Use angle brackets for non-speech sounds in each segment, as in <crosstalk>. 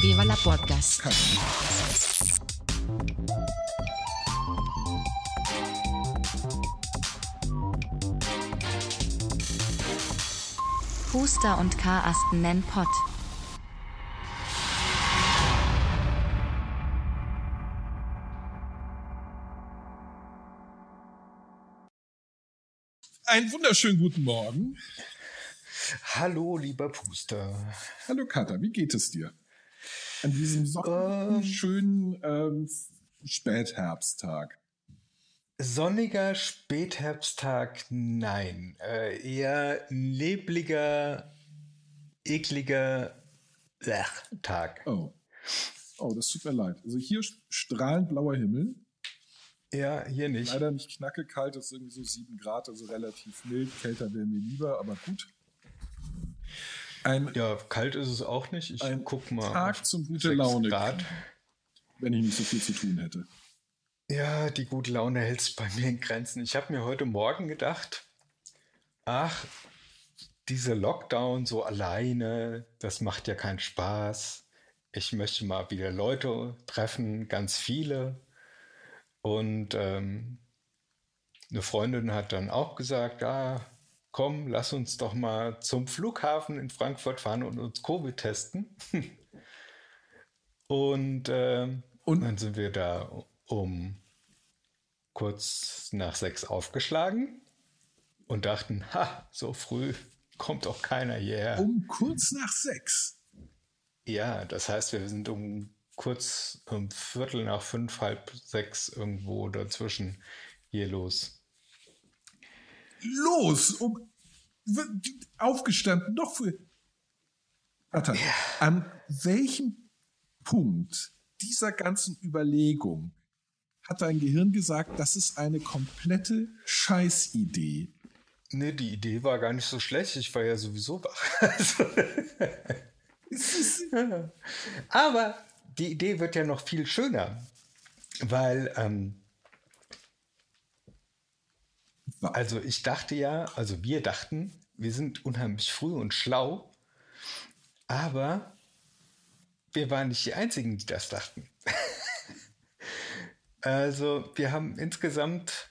Viva la podcast. Huster und Karasten nennen Pott. Einen wunderschönen guten Morgen. Hallo, lieber Puster. Hallo Katha, wie geht es dir? An diesem sonnigen, Ähm. schönen ähm, Spätherbsttag. Sonniger Spätherbsttag, nein. Äh, eher nebliger, ekliger äh, Tag. Oh. Oh, das tut mir leid. Also hier strahlend blauer Himmel. Ja, hier nicht. Leider nicht knackekalt, das ist irgendwie so sieben Grad, also relativ mild. Kälter wäre mir lieber, aber gut. Ein Ja, kalt ist es auch nicht. Ich Ein guck mal. Tag zum gute Laune. Grad. wenn ich nicht so viel zu tun hätte. Ja, die gute Laune hält sich bei mir in Grenzen. Ich habe mir heute Morgen gedacht, ach, dieser Lockdown so alleine, das macht ja keinen Spaß. Ich möchte mal wieder Leute treffen, ganz viele. Und ähm, eine Freundin hat dann auch gesagt, ja, komm, lass uns doch mal zum Flughafen in Frankfurt fahren und uns Covid testen. <laughs> und, ähm, Und- dann sind wir da um kurz nach sechs aufgeschlagen und dachten, ha, so früh kommt doch keiner hierher. Um kurz nach sechs. Ja, das heißt, wir sind um kurz um Viertel nach fünf, halb sechs irgendwo dazwischen hier los. Los, um aufgestanden, noch für. Warte, an welchem Punkt dieser ganzen Überlegung hat dein Gehirn gesagt, das ist eine komplette Scheißidee? Nee, die Idee war gar nicht so schlecht. Ich war ja sowieso wach. <laughs> Aber die Idee wird ja noch viel schöner, weil, ähm, also ich dachte ja, also wir dachten, wir sind unheimlich früh und schlau, aber wir waren nicht die Einzigen, die das dachten. <laughs> also wir haben insgesamt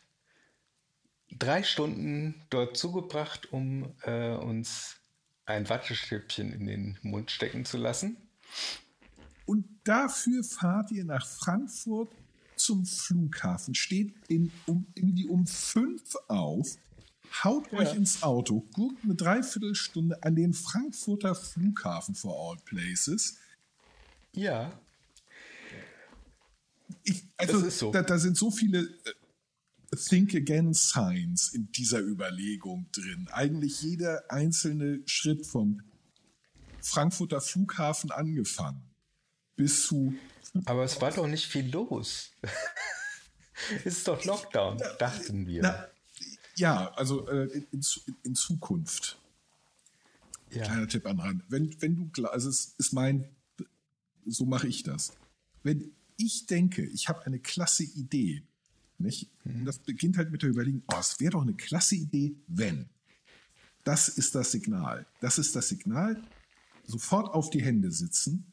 drei Stunden dort zugebracht, um äh, uns ein Wattestäbchen in den Mund stecken zu lassen. und dafür fahrt ihr nach Frankfurt zum Flughafen, steht in, um, irgendwie um fünf auf, haut euch ins Auto, guckt eine Dreiviertelstunde an den Frankfurter Flughafen for all places. Ja, Ich, also, Das ist so. da, da sind so viele äh, Think Again Signs in dieser Überlegung drin. Eigentlich jeder einzelne Schritt vom Frankfurter Flughafen angefangen bis zu aber es war doch nicht viel los. es <laughs> ist doch Lockdown, dachten wir. Na, ja, also äh, in, in, Zu- in Zukunft. ja. Kleiner Tipp an Rand. Wenn, wenn du, also es ist mein, so mache ich das. Wenn ich denke, ich habe eine klasse Idee, nicht? Und das beginnt halt mit der Überlegung, oh, es wäre doch eine klasse Idee, wenn. Das ist das Signal. Das ist das Signal. Sofort auf die Hände sitzen,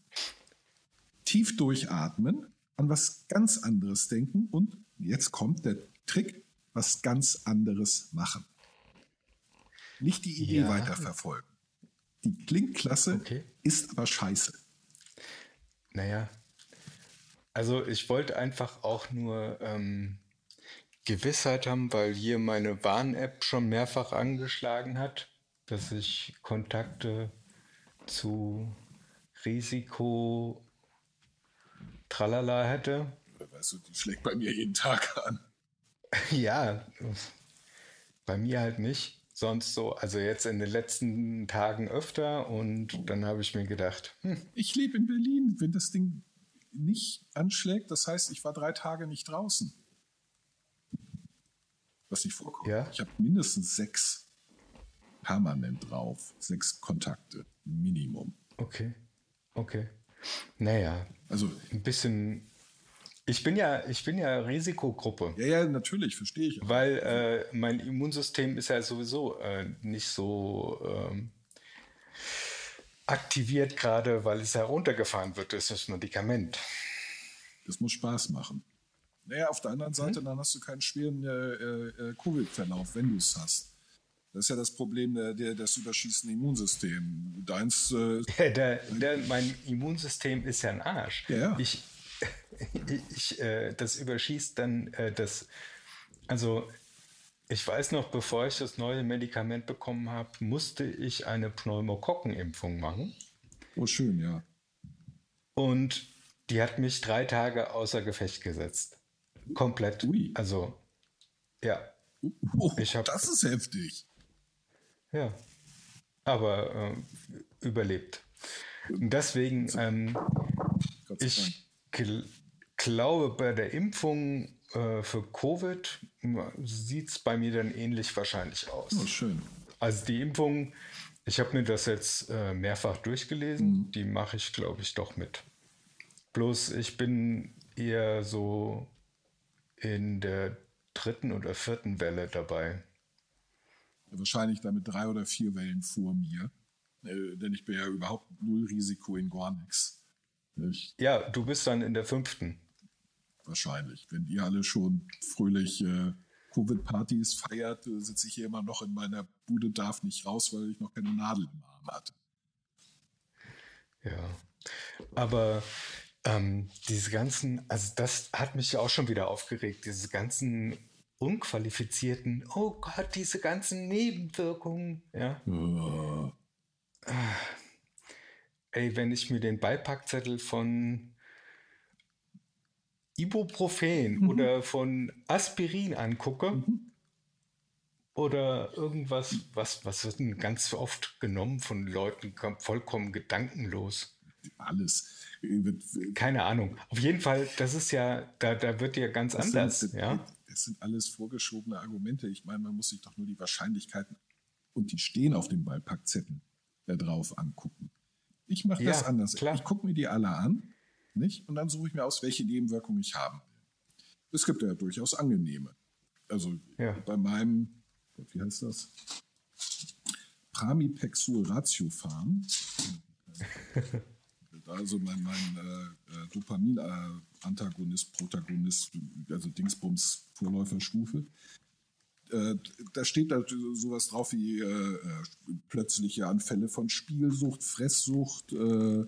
tief durchatmen, an was ganz anderes denken und jetzt kommt der Trick, was ganz anderes machen. Nicht die Idee Ja. weiterverfolgen. Die klingt klasse, Okay. ist aber scheiße. Naja, also ich wollte einfach auch nur ähm, Gewissheit haben, weil hier meine Warn-App schon mehrfach angeschlagen hat, dass ich Kontakte zu Risiko Tralala hätte. Weißt du, die schlägt bei mir jeden Tag an. <laughs> Ja, bei mir halt nicht. Sonst so, also jetzt in den letzten Tagen öfter und dann habe ich mir gedacht, hm, Ich lebe in Berlin. Wenn das Ding nicht anschlägt, das heißt, ich war drei Tage nicht draußen. Was nicht vorkommt. Ja. Ich habe mindestens sechs permanent drauf. Sechs Kontakte. Minimum. okay, okay. Naja, Also, ein bisschen. Ich bin ja, ich bin ja Risikogruppe, ja, ja, natürlich, verstehe ich. auch. weil äh, mein Immunsystem ist ja sowieso äh, nicht so ähm, aktiviert gerade, weil es heruntergefahren wird, ist das Medikament. Das muss Spaß machen. Naja, auf der anderen Seite, mhm. dann hast du keinen schweren äh, äh, Covid-Verlauf, wenn du es hast. Das ist ja das Problem der, der, des überschießenden Immunsystems. Deins. Äh, <laughs> der, der, mein Immunsystem ist ja ein Arsch. Ja. Ich, <laughs> ich, äh, das überschießt dann äh, das. Also, ich weiß noch, bevor ich das neue Medikament bekommen habe, musste ich eine Pneumokokkenimpfung machen. Oh, schön, ja. Und die hat mich drei Tage außer Gefecht gesetzt. Komplett. Ui. Also, ja. Oh, ich hab, das ist heftig. Ja. Aber äh, überlebt. Und deswegen, ähm, ich gl glaube, bei der Impfung äh, für Covid sieht es bei mir dann ähnlich wahrscheinlich aus. Oh, schön. Also die Impfung, ich habe mir das jetzt äh, mehrfach durchgelesen, mhm. die mache ich, glaube ich, doch mit. Bloß ich bin eher so in der dritten oder vierten Welle dabei. Wahrscheinlich damit drei oder vier Wellen vor mir. Äh, denn ich bin ja überhaupt null Risiko in gar nichts. Ja, du bist dann in der fünften. Wahrscheinlich. Wenn ihr alle schon fröhlich äh, Covid-Partys feiert, äh, sitze ich hier immer noch in meiner Bude, darf nicht raus, weil ich noch keine Nadel im Arm hatte. Ja. Aber ähm, diese ganzen, also das hat mich ja auch schon wieder aufgeregt, diese ganzen unqualifizierten, oh Gott, diese ganzen Nebenwirkungen, ja. Ah. Ey, wenn ich mir den Beipackzettel von Ibuprofen mhm. oder von Aspirin angucke, mhm. oder irgendwas, was, was wird denn ganz oft genommen von Leuten, vollkommen gedankenlos. Alles. Keine Ahnung. Auf jeden Fall, das ist ja, da, da wird ja ganz das anders. Sind, ja? Es sind alles vorgeschobene Argumente. Ich meine, man muss sich doch nur die Wahrscheinlichkeiten, und die stehen auf dem Beipackzettel, da drauf angucken. Ich mache ja, das anders. Klar. Ich gucke mir die alle an, nicht? Und dann suche ich mir aus, welche Nebenwirkungen ich haben will. Es gibt ja durchaus angenehme. Also ja. bei meinem, wie heißt das? Pramipexul Ratiofarm. <laughs> also mein, mein äh, äh Dopamin-Antagonist, Protagonist, also Dingsbums Vorläuferstufe. Äh, da steht da sowas drauf wie äh, äh, plötzliche Anfälle von Spielsucht, Fresssucht, äh,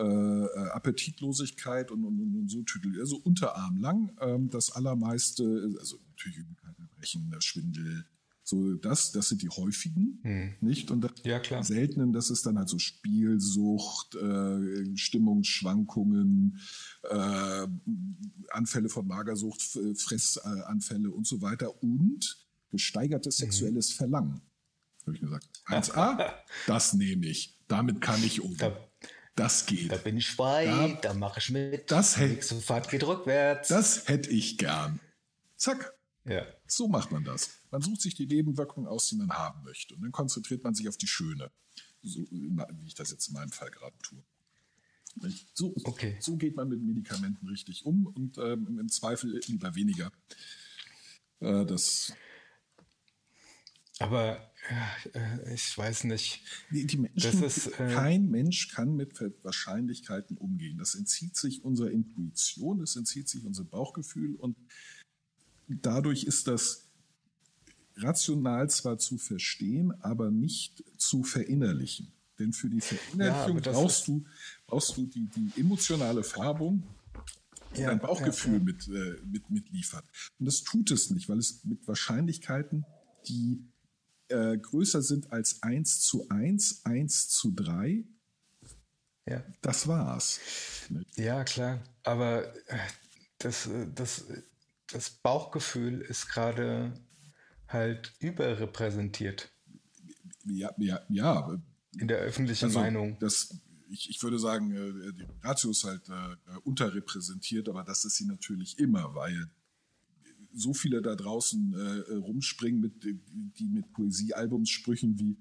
Appetitlosigkeit und, und, und, so Titel. Also unterarmlang. Ähm, das allermeiste, also natürlich Übelkeit, Erbrechen, Schwindel, so das, das sind die häufigen, hm. nicht? Und das ja, klar. seltenen, das ist dann halt so Spielsucht, äh, Stimmungsschwankungen, äh, Anfälle von Magersucht, Fressanfälle und so weiter und gesteigertes mhm. sexuelles Verlangen. Habe ich gesagt. <laughs> 1a, das nehme ich. Damit kann ich um. Da, das geht. Da bin ich frei, da, da mache ich mit. Das hätte, Fahrt geht rückwärts. Das hätte ich gern. Zack. Ja. So macht man das. Man sucht sich die Nebenwirkungen aus, die man haben möchte. Und dann konzentriert man sich auf die schöne. So, wie ich das jetzt in meinem Fall gerade tue. So, okay. so geht man mit Medikamenten richtig um und ähm, im Zweifel lieber weniger. Äh, das aber äh, ich weiß nicht. Die, die Menschen, ist, äh, kein Mensch kann mit Wahrscheinlichkeiten umgehen. Das entzieht sich unserer Intuition, das entzieht sich unserem Bauchgefühl und dadurch ist das rational zwar zu verstehen, aber nicht zu verinnerlichen. Denn für die Verinnerlichung ja, brauchst, du, brauchst du die, die emotionale Färbung, die ja, dein Bauchgefühl ja, Mit, äh, mit, mitliefert. Und das tut es nicht, weil es mit Wahrscheinlichkeiten, die äh, größer sind als 1 zu 1, 1 zu 3, ja. das war's. Ja, klar. Aber äh, das, äh, das, das Bauchgefühl ist gerade halt überrepräsentiert. Ja, ja, ja. In der öffentlichen also, Meinung. Das, ich, ich würde sagen, äh, die Ratio ist halt äh, unterrepräsentiert, aber das ist sie natürlich immer, weil so viele da draußen äh, rumspringen, mit, die mit Poesiealbumssprüchen wie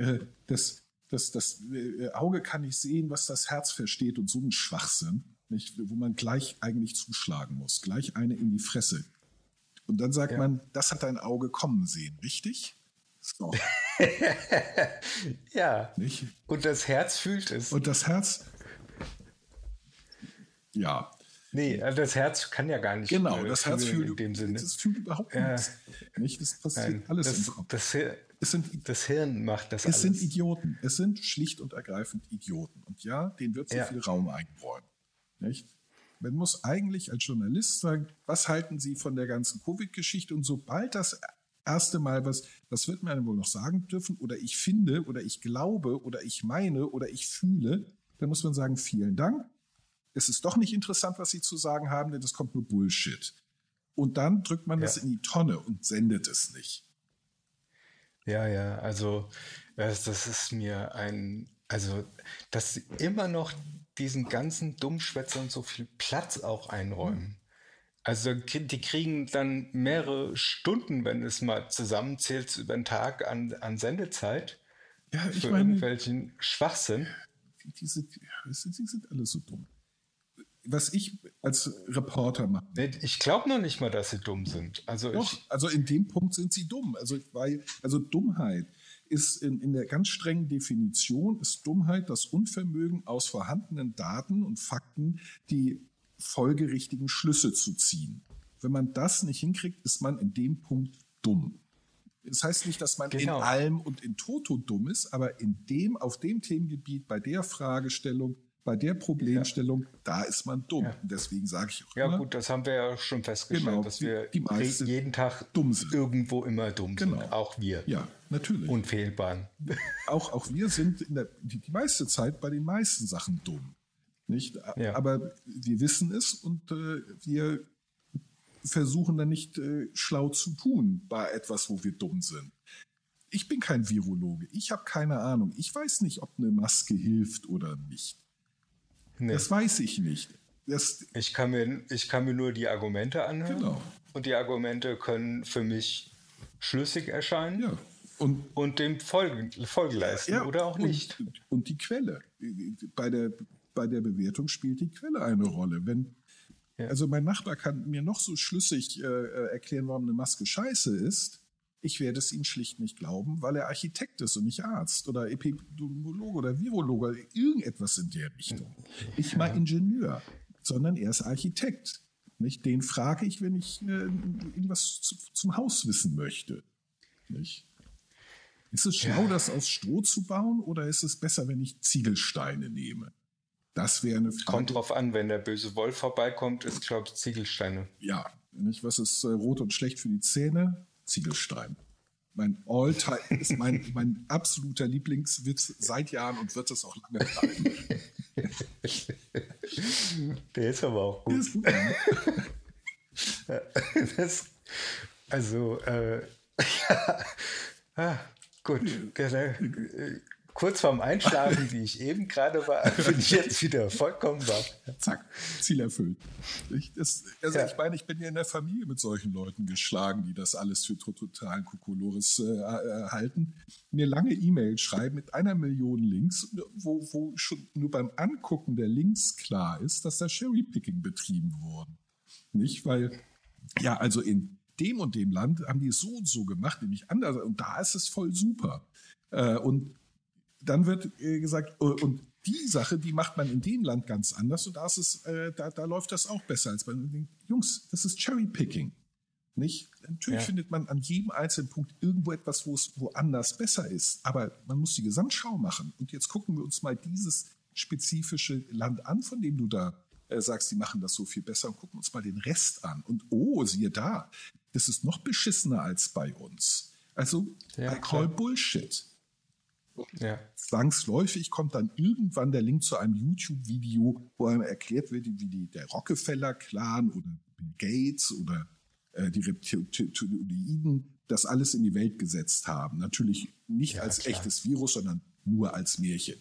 äh, das, das, das äh, Auge kann nicht sehen, was das Herz versteht und so ein Schwachsinn, nicht, wo man gleich eigentlich zuschlagen muss, gleich eine in die Fresse. Und dann sagt ja. man, das hat dein Auge kommen sehen, richtig? So. <laughs> ja. Nicht? Und das Herz fühlt es. Und das Herz, ja, nee, also das Herz kann ja gar nicht. genau, äh, das Herz fühlt, in dem Sinne. das fühlt überhaupt Ja. nichts. Nicht? Das passiert Nein, alles das, im Kopf. das, Hir- Es sind, das Hirn macht das es alles. sind Idioten. Es sind schlicht und ergreifend Idioten. Und ja, denen wird so Ja. viel Raum eingeräumt. Nicht? Man muss eigentlich als Journalist sagen, was halten Sie von der ganzen Covid-Geschichte? Und sobald das erste Mal was, das wird man wohl noch sagen dürfen, oder ich finde, oder ich glaube, oder ich meine, oder ich fühle, dann muss man sagen, vielen Dank. Es ist doch nicht interessant, was Sie zu sagen haben, denn das kommt nur Bullshit. Und dann drückt man Ja. das in die Tonne und sendet es nicht. Ja, ja, also das, das ist mir ein, also dass immer noch diesen ganzen Dummschwätzern so viel Platz auch einräumen. Also krie- die kriegen dann mehrere Stunden, wenn es mal zusammenzählt, über den Tag an, an Sendezeit Ja, für ich meine, irgendwelchen Schwachsinn. diese, sie sind alle so dumm. Was ich als Reporter mache, Ich glaube noch nicht mal, dass sie dumm sind. Also doch, ich, also in dem Punkt sind sie dumm. Also, weil, also Dummheit ist in, in der ganz strengen Definition, ist Dummheit das Unvermögen aus vorhandenen Daten und Fakten die folgerichtigen Schlüsse zu ziehen. Wenn man das nicht hinkriegt, ist man in dem Punkt dumm. Das heißt nicht, dass man Genau. in allem und in Toto dumm ist, aber in dem, auf dem Themengebiet, bei der Fragestellung, bei der Problemstellung, da ist man dumm. Ja. Und deswegen sage ich auch ja immer, gut, das haben wir ja schon festgestellt, Genau, dass die- wir die jeden Tag dumm sind. irgendwo immer dumm Genau. sind. Auch wir. ja, natürlich. Unfehlbar. auch, auch wir sind in der, die, die meiste Zeit bei den meisten Sachen dumm. Nicht? Ja. Aber wir wissen es und äh, wir versuchen dann nicht äh, schlau zu tun bei etwas, wo wir dumm sind. Ich bin kein Virologe. Ich habe keine Ahnung. Ich weiß nicht, ob eine Maske hilft oder nicht. Nee. Das weiß ich nicht. Das, Ich kann mir, ich kann mir nur die Argumente anhören. Genau. Und die Argumente können für mich schlüssig erscheinen ja. Und und dem Folge, Folge leisten Ja, oder auch und, nicht. Und die Quelle. Bei der, bei der Bewertung spielt die Quelle eine Rolle. Wenn, Ja. Also mein Nachbar kann mir noch so schlüssig äh, äh, erklären, warum eine Maske scheiße ist. Ich werde es ihm schlicht nicht glauben, weil er Architekt ist und nicht Arzt oder Epidemiologe oder Virologe oder irgendetwas in der Richtung. Nicht mal Ingenieur, sondern er ist Architekt. Nicht? Den frage ich, wenn ich äh, irgendwas zu, zum Haus wissen möchte. Nicht? Ist es schlau, Ja. das aus Stroh zu bauen oder ist es besser, wenn ich Ziegelsteine nehme? Das wäre eine Frage. Kommt drauf an, wenn der böse Wolf vorbeikommt, ist, glaube ich, Ziegelsteine. Ja, nicht? Was ist äh, rot und schlecht für die Zähne? Ziegelstein. Mein All-Time <laughs> ist mein, mein absoluter Lieblingswitz seit Jahren und wird es auch lange bleiben. <laughs> Der ist aber auch Der gut. ist gut? <laughs> Das, also, äh, ja. Gut. Der, der, äh, kurz vorm Einschlafen, <laughs> wie ich eben gerade war, bin ich jetzt wieder vollkommen wach. Zack, Ziel erfüllt. Ich, das, also Ja. ich meine, ich bin ja in der Familie mit solchen Leuten geschlagen, die das alles für to- totalen Kokolores äh, äh, halten. Mir lange E-Mails schreiben mit einer Million Links, wo, wo schon nur beim Angucken der Links klar ist, dass da Cherrypicking betrieben wurde. Nicht, weil, ja, also in dem und dem Land haben die es so und so gemacht, nämlich anders. Und da ist es voll super. Äh, und dann wird äh, gesagt, äh, und die Sache, die macht man in dem Land ganz anders und da, ist es, da, da läuft das auch besser als bei den Jungs. Das ist Cherrypicking. Nicht? Natürlich Ja. findet man an jedem einzelnen Punkt irgendwo etwas, wo es woanders besser ist. Aber man muss die Gesamtschau machen. Und jetzt gucken wir uns mal dieses spezifische Land an, von dem du da äh, sagst, die machen das so viel besser und gucken uns mal den Rest an. Und oh, siehe da, das ist noch beschissener als bei uns. Also, Ja, I call klar. Bullshit Ja. zwangsläufig kommt dann irgendwann der Link zu einem YouTube-Video, wo einem erklärt wird, wie die, der Rockefeller-Clan oder Bill Gates oder äh, die Reptiloiden das alles in die Welt gesetzt haben. Natürlich nicht Ja, als klar. echtes Virus, sondern nur als Märchen.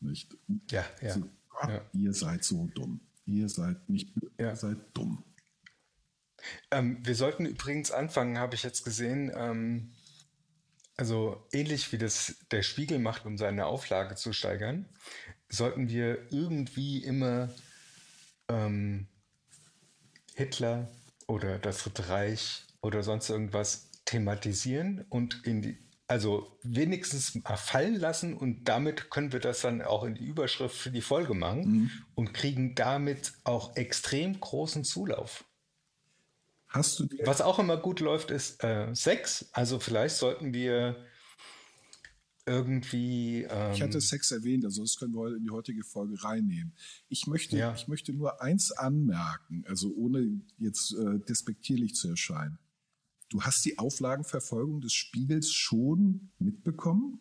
Nicht? Ja, ja. Also, Gott, Ja. Ihr seid so dumm. Ihr seid nicht, ihr seid dumm. Ähm, wir sollten übrigens anfangen, habe ich jetzt gesehen. Ähm, also ähnlich wie das der Spiegel macht, um seine Auflage zu steigern, sollten wir irgendwie immer ähm, Hitler oder das Dritte Reich oder sonst irgendwas thematisieren und in die, also wenigstens mal fallen lassen und damit können wir das dann auch in die Überschrift für die Folge machen Mhm. und kriegen damit auch extrem großen Zulauf. Hast du Was auch immer gut läuft, ist äh, Sex. Also vielleicht sollten wir irgendwie. Ähm, Ich hatte Sex erwähnt, also das können wir heute in die heutige Folge reinnehmen. Ich möchte, Ja. ich möchte nur eins anmerken, also ohne jetzt äh, despektierlich zu erscheinen. Du hast die Auflagenverfolgung des Spiegels schon mitbekommen?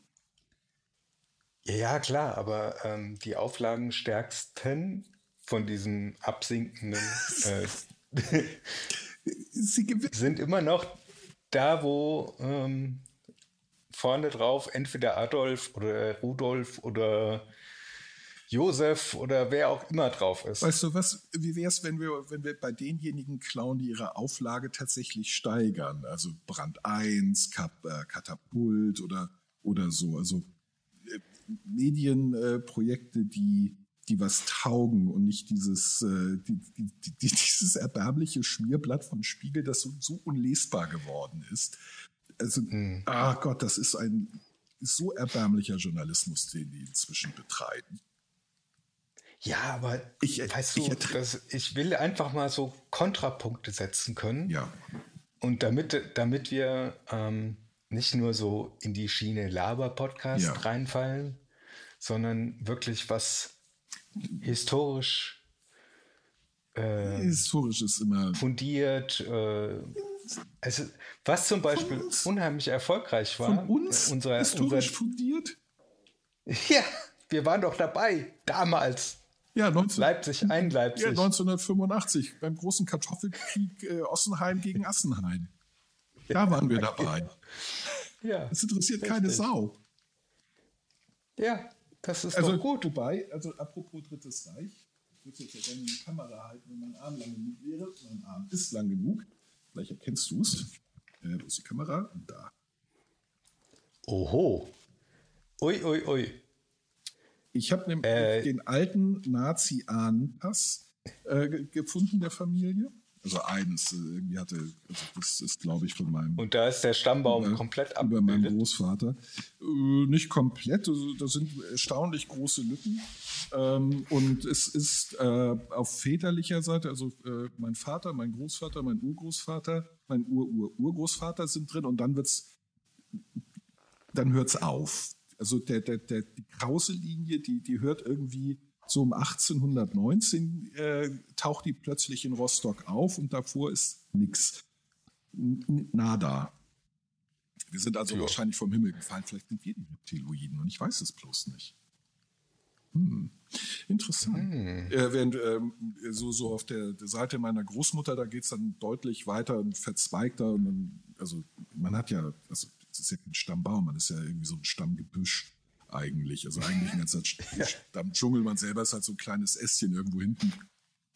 ja, ja, klar, aber ähm, die Auflagenstärksten von diesem absinkenden <laughs> äh, Sie sind immer noch da, wo ähm, vorne drauf entweder Adolf oder Rudolf oder Josef oder wer auch immer drauf ist. Weißt du was, wie wäre es, wenn wir, wenn wir bei denjenigen klauen, die ihre Auflage tatsächlich steigern? Also Brand 1, Kap, äh, Katapult oder, oder so. Also äh, Medienprojekte, die, die was taugen und nicht dieses, äh, die, die, die, dieses erbärmliche Schmierblatt von Spiegel, das so, so unlesbar geworden ist. Also, Hm. ah Gott, das ist ein so erbärmlicher Journalismus, den die inzwischen betreiben. Ja, aber Ich- weißt ich du, das, ich will einfach mal so Kontrapunkte setzen können. Ja. Und damit, damit wir ähm, nicht nur so in die Schiene Laber-Podcast Ja. reinfallen, sondern wirklich was historisch äh, Historisch ist immer fundiert. Äh, also, was zum Beispiel unheimlich erfolgreich war. von uns unser, historisch unser, fundiert. <laughs> ja, wir waren doch dabei, damals. Ja, 19, Leipzig, ein Leipzig. ja, 1985 beim großen Kartoffelkrieg äh, Ossenheim gegen Assenheim. Da waren wir <laughs> dabei. ja, Das interessiert keine Richtig. Sau. ja, das ist Also doch gut. Wobei, also apropos Drittes Reich, ich würde jetzt ja gerne in die Kamera halten, wenn mein Arm lang genug wäre. Mein Arm ist lang genug. Vielleicht erkennst du es. Äh, wo ist die Kamera? Und da. Oho. Ui, ui, ui. Ich habe nämlich Äh. den alten Nazi-Ahnenpass äh, ge- gefunden der Familie. Also eines, äh, irgendwie hatte, also das ist glaube ich von meinem Und da ist der Stammbaum über- komplett über meinen abgebildet. Großvater. Äh, nicht komplett, also da sind erstaunlich große Lücken. Ähm, und es ist äh, auf väterlicher Seite, also äh, mein Vater, mein Großvater, mein Urgroßvater, mein Ur-Ur-Urgroßvater sind drin und dann wird's, dann hört's auf. Also der, der, der, die krause Linie, die, die hört irgendwie so um 1819 äh, taucht die plötzlich in Rostock auf und davor ist nix. N- Nada. Wir sind also Ja. wahrscheinlich vom Himmel gefallen. Vielleicht sind wir die Reptiloiden und ich weiß es bloß nicht. Hm. Interessant. Äh, während ähm, so, so auf der, der Seite meiner Großmutter, da geht's dann deutlich weiter und verzweigter. Und dann, also man hat ja, also es ist ja kein Stammbaum, man ist ja irgendwie so ein Stammgebüsch eigentlich. Also eigentlich ein ganzer Stammdschungel, <laughs> man selber ist halt so ein kleines Ästchen irgendwo hinten,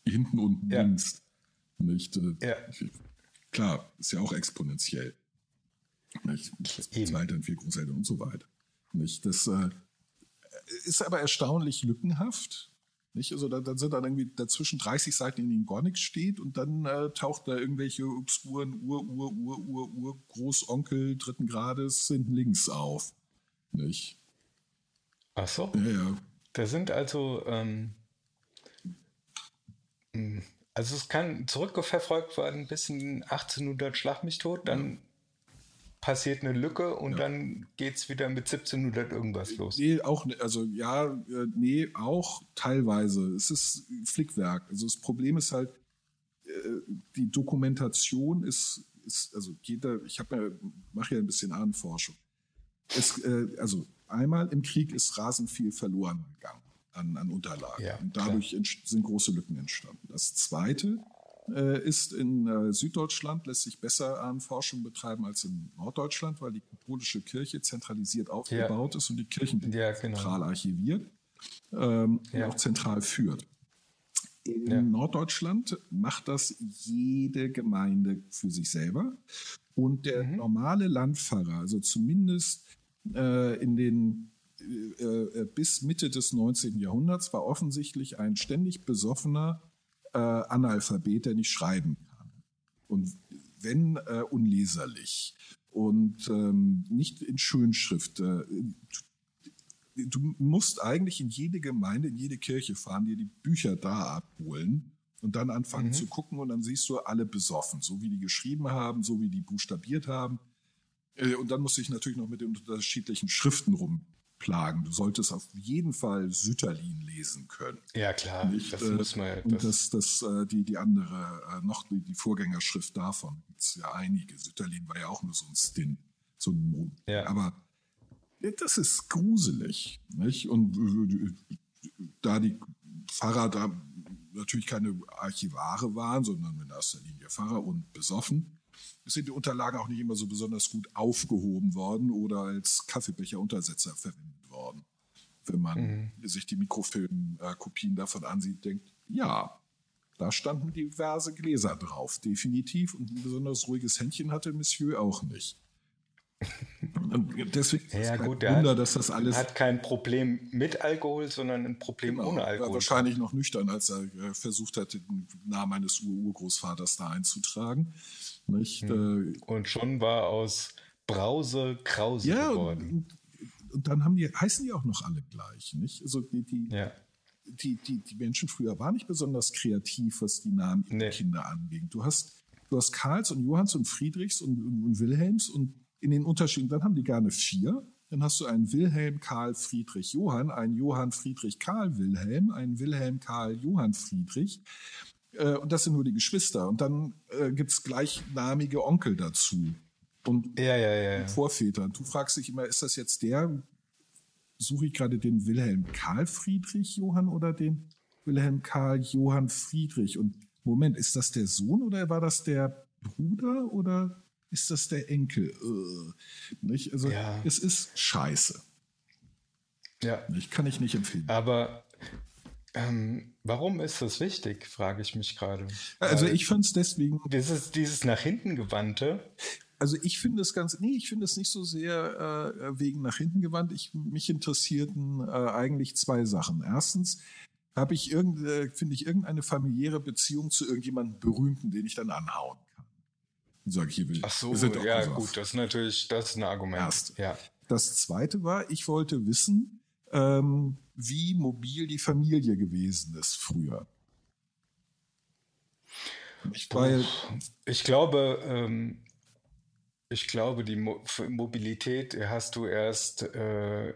hinten unten Ja. links. Nicht? Äh, Ja. Klar, ist ja auch exponentiell. Nicht? Zwei Eltern, vier Großeltern und so weiter. Nicht? Das äh, ist aber erstaunlich lückenhaft. Nicht? Also da, dann sind dann irgendwie dazwischen 30 Seiten, in denen gar nichts steht und dann äh, taucht da irgendwelche obskuren Ur, Ur, Ur, Ur, Ur, Großonkel dritten Grades hinten links auf. Nicht? Ach so. Ja, ja. Da sind also, ähm, mh, also es kann zurückverfolgt werden bis in 1800 Schlag mich tot, dann passiert eine Lücke und dann geht es wieder mit 1700 irgendwas los. Nee, auch, also ja, äh, nee, auch teilweise. Es ist Flickwerk. Also das Problem ist halt, äh, die Dokumentation ist, ist also jeder, ich habe ja, mache ja ein bisschen Ahnenforschung. Es, äh, also einmal im Krieg ist rasend viel verloren gegangen an, an Unterlagen. Ja, und dadurch sind große Lücken entstanden. Das zweite äh, ist in äh, Süddeutschland lässt sich besser Ahnenforschung betreiben als in Norddeutschland, weil die katholische Kirche zentralisiert aufgebaut ist und die Kirchen Ja, genau. zentral archiviert ähm, Ja. und auch zentral führt. In Ja. Norddeutschland macht das jede Gemeinde für sich selber. Und der Mhm. normale Landpfarrer, also zumindest äh, in den äh, äh, bis Mitte des 19. Jahrhunderts, war offensichtlich ein ständig besoffener äh, Analphabet, der nicht schreiben kann. Und wenn äh, unleserlich. und ähm, nicht in Schönschrift. Äh, du musst eigentlich in jede Gemeinde, in jede Kirche fahren, dir die Bücher da abholen und dann anfangen mhm. zu gucken und dann siehst du alle besoffen, so wie die geschrieben haben, so wie die buchstabiert haben. Äh, und dann musst du dich natürlich noch mit den unterschiedlichen Schriften rumplagen. Du solltest auf jeden Fall Sütterlin lesen können. Ja, klar. Nicht? Das äh, muss man, das und das, das, äh, die, die andere, noch die, die Vorgängerschrift davon, gibt es ja einige. Sütterlin war ja auch nur so ein Stint. So ein, ja. Aber das ist gruselig. Nicht? Und da die Pfarrer da natürlich keine Archivare waren, sondern in erster Linie Pfarrer und besoffen, sind die Unterlagen auch nicht immer so besonders gut aufgehoben worden oder als Kaffeebecher-Untersetzer verwendet worden. Wenn man mhm. sich die Mikrofilmkopien davon ansieht, denkt, ja, da standen diverse Gläser drauf, definitiv. Und ein besonders ruhiges Händchen hatte Monsieur auch nicht. Und deswegen ja, ist gut, Wunder, dass das alles. hat kein Problem mit Alkohol, sondern ein Problem genau, ohne Alkohol. War wahrscheinlich noch nüchtern, als er äh, versucht hat, den Namen eines Urgroßvaters da einzutragen. Nicht? Hm. Äh, und schon war aus Brause Krause ja, geworden. Und, und, dann haben die, heißen die auch noch alle gleich. Nicht? Also die, die, ja. die, die, die Menschen früher waren nicht besonders kreativ, was die Namen ihrer nee. Kinder anging. Du hast, du hast Karls und Johanns und Friedrichs und, und, und Wilhelms und in den Unterschieden, dann haben die gerne vier. Dann hast du einen Wilhelm Karl Friedrich Johann, einen Johann Friedrich Karl Wilhelm, einen Wilhelm Karl Johann Friedrich. Äh, und das sind nur die Geschwister. Und dann äh, gibt es gleichnamige Onkel dazu. Und ja, ja, ja. Vorväter. Du fragst dich immer, ist das jetzt der, suche ich gerade den Wilhelm Karl Friedrich Johann oder den Wilhelm Karl Johann Friedrich? Und Moment, ist das der Sohn oder war das der Bruder oder ist das der Enkel. Uh, nicht? Also ja. es ist scheiße. Ja. Ich kann ich nicht empfehlen. Aber ähm, warum ist das wichtig, frage ich mich gerade. Also ich fand es deswegen. Dieses, dieses nach hinten gewandte. Also ich finde es ganz, nee, ich finde es nicht so sehr äh, wegen nach hinten gewandt. Ich, mich interessierten äh, eigentlich zwei Sachen. Erstens, habe ich irgend, äh, finde ich irgendeine familiäre Beziehung zu irgendjemandem Berühmten, den ich dann anhauen sage ich, hier will. Ach so, ja gut, das ist natürlich, das ist ein Argument. Erst. Ja. Das zweite war, ich wollte wissen, ähm, wie mobil die Familie gewesen ist früher. Ich, weil, ich glaube, ähm, ich glaube, die Mo Mobilität hast du erst äh,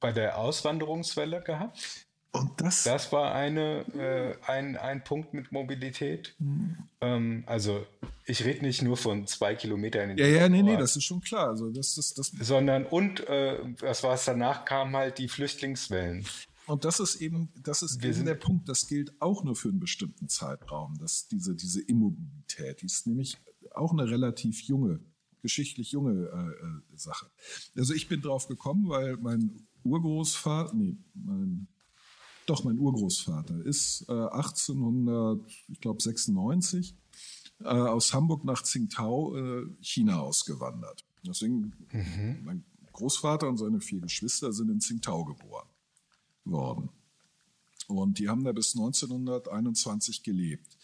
bei der Auswanderungswelle gehabt. Und das, das war eine, äh, ein, ein Punkt mit Mobilität. Mhm. Ähm, also ich rede nicht nur von zwei Kilometern in Ja, ja, nee, nee, das ist schon klar. Also das ist, das Sondern und äh, was war es danach, kamen halt die Flüchtlingswellen. Und das ist eben, das ist Wir eben der Punkt, das gilt auch nur für einen bestimmten Zeitraum, dass diese, diese Immobilität, die ist nämlich auch eine relativ junge, geschichtlich junge äh, äh Sache. Also ich bin drauf gekommen, weil mein Urgroßvater, nee, mein doch, mein Urgroßvater ist äh, 1896 äh, aus Hamburg nach Tsingtao, äh, China ausgewandert. Deswegen, mhm. mein Großvater und seine vier Geschwister sind in Tsingtao geboren worden. Und die haben da bis 1921 gelebt,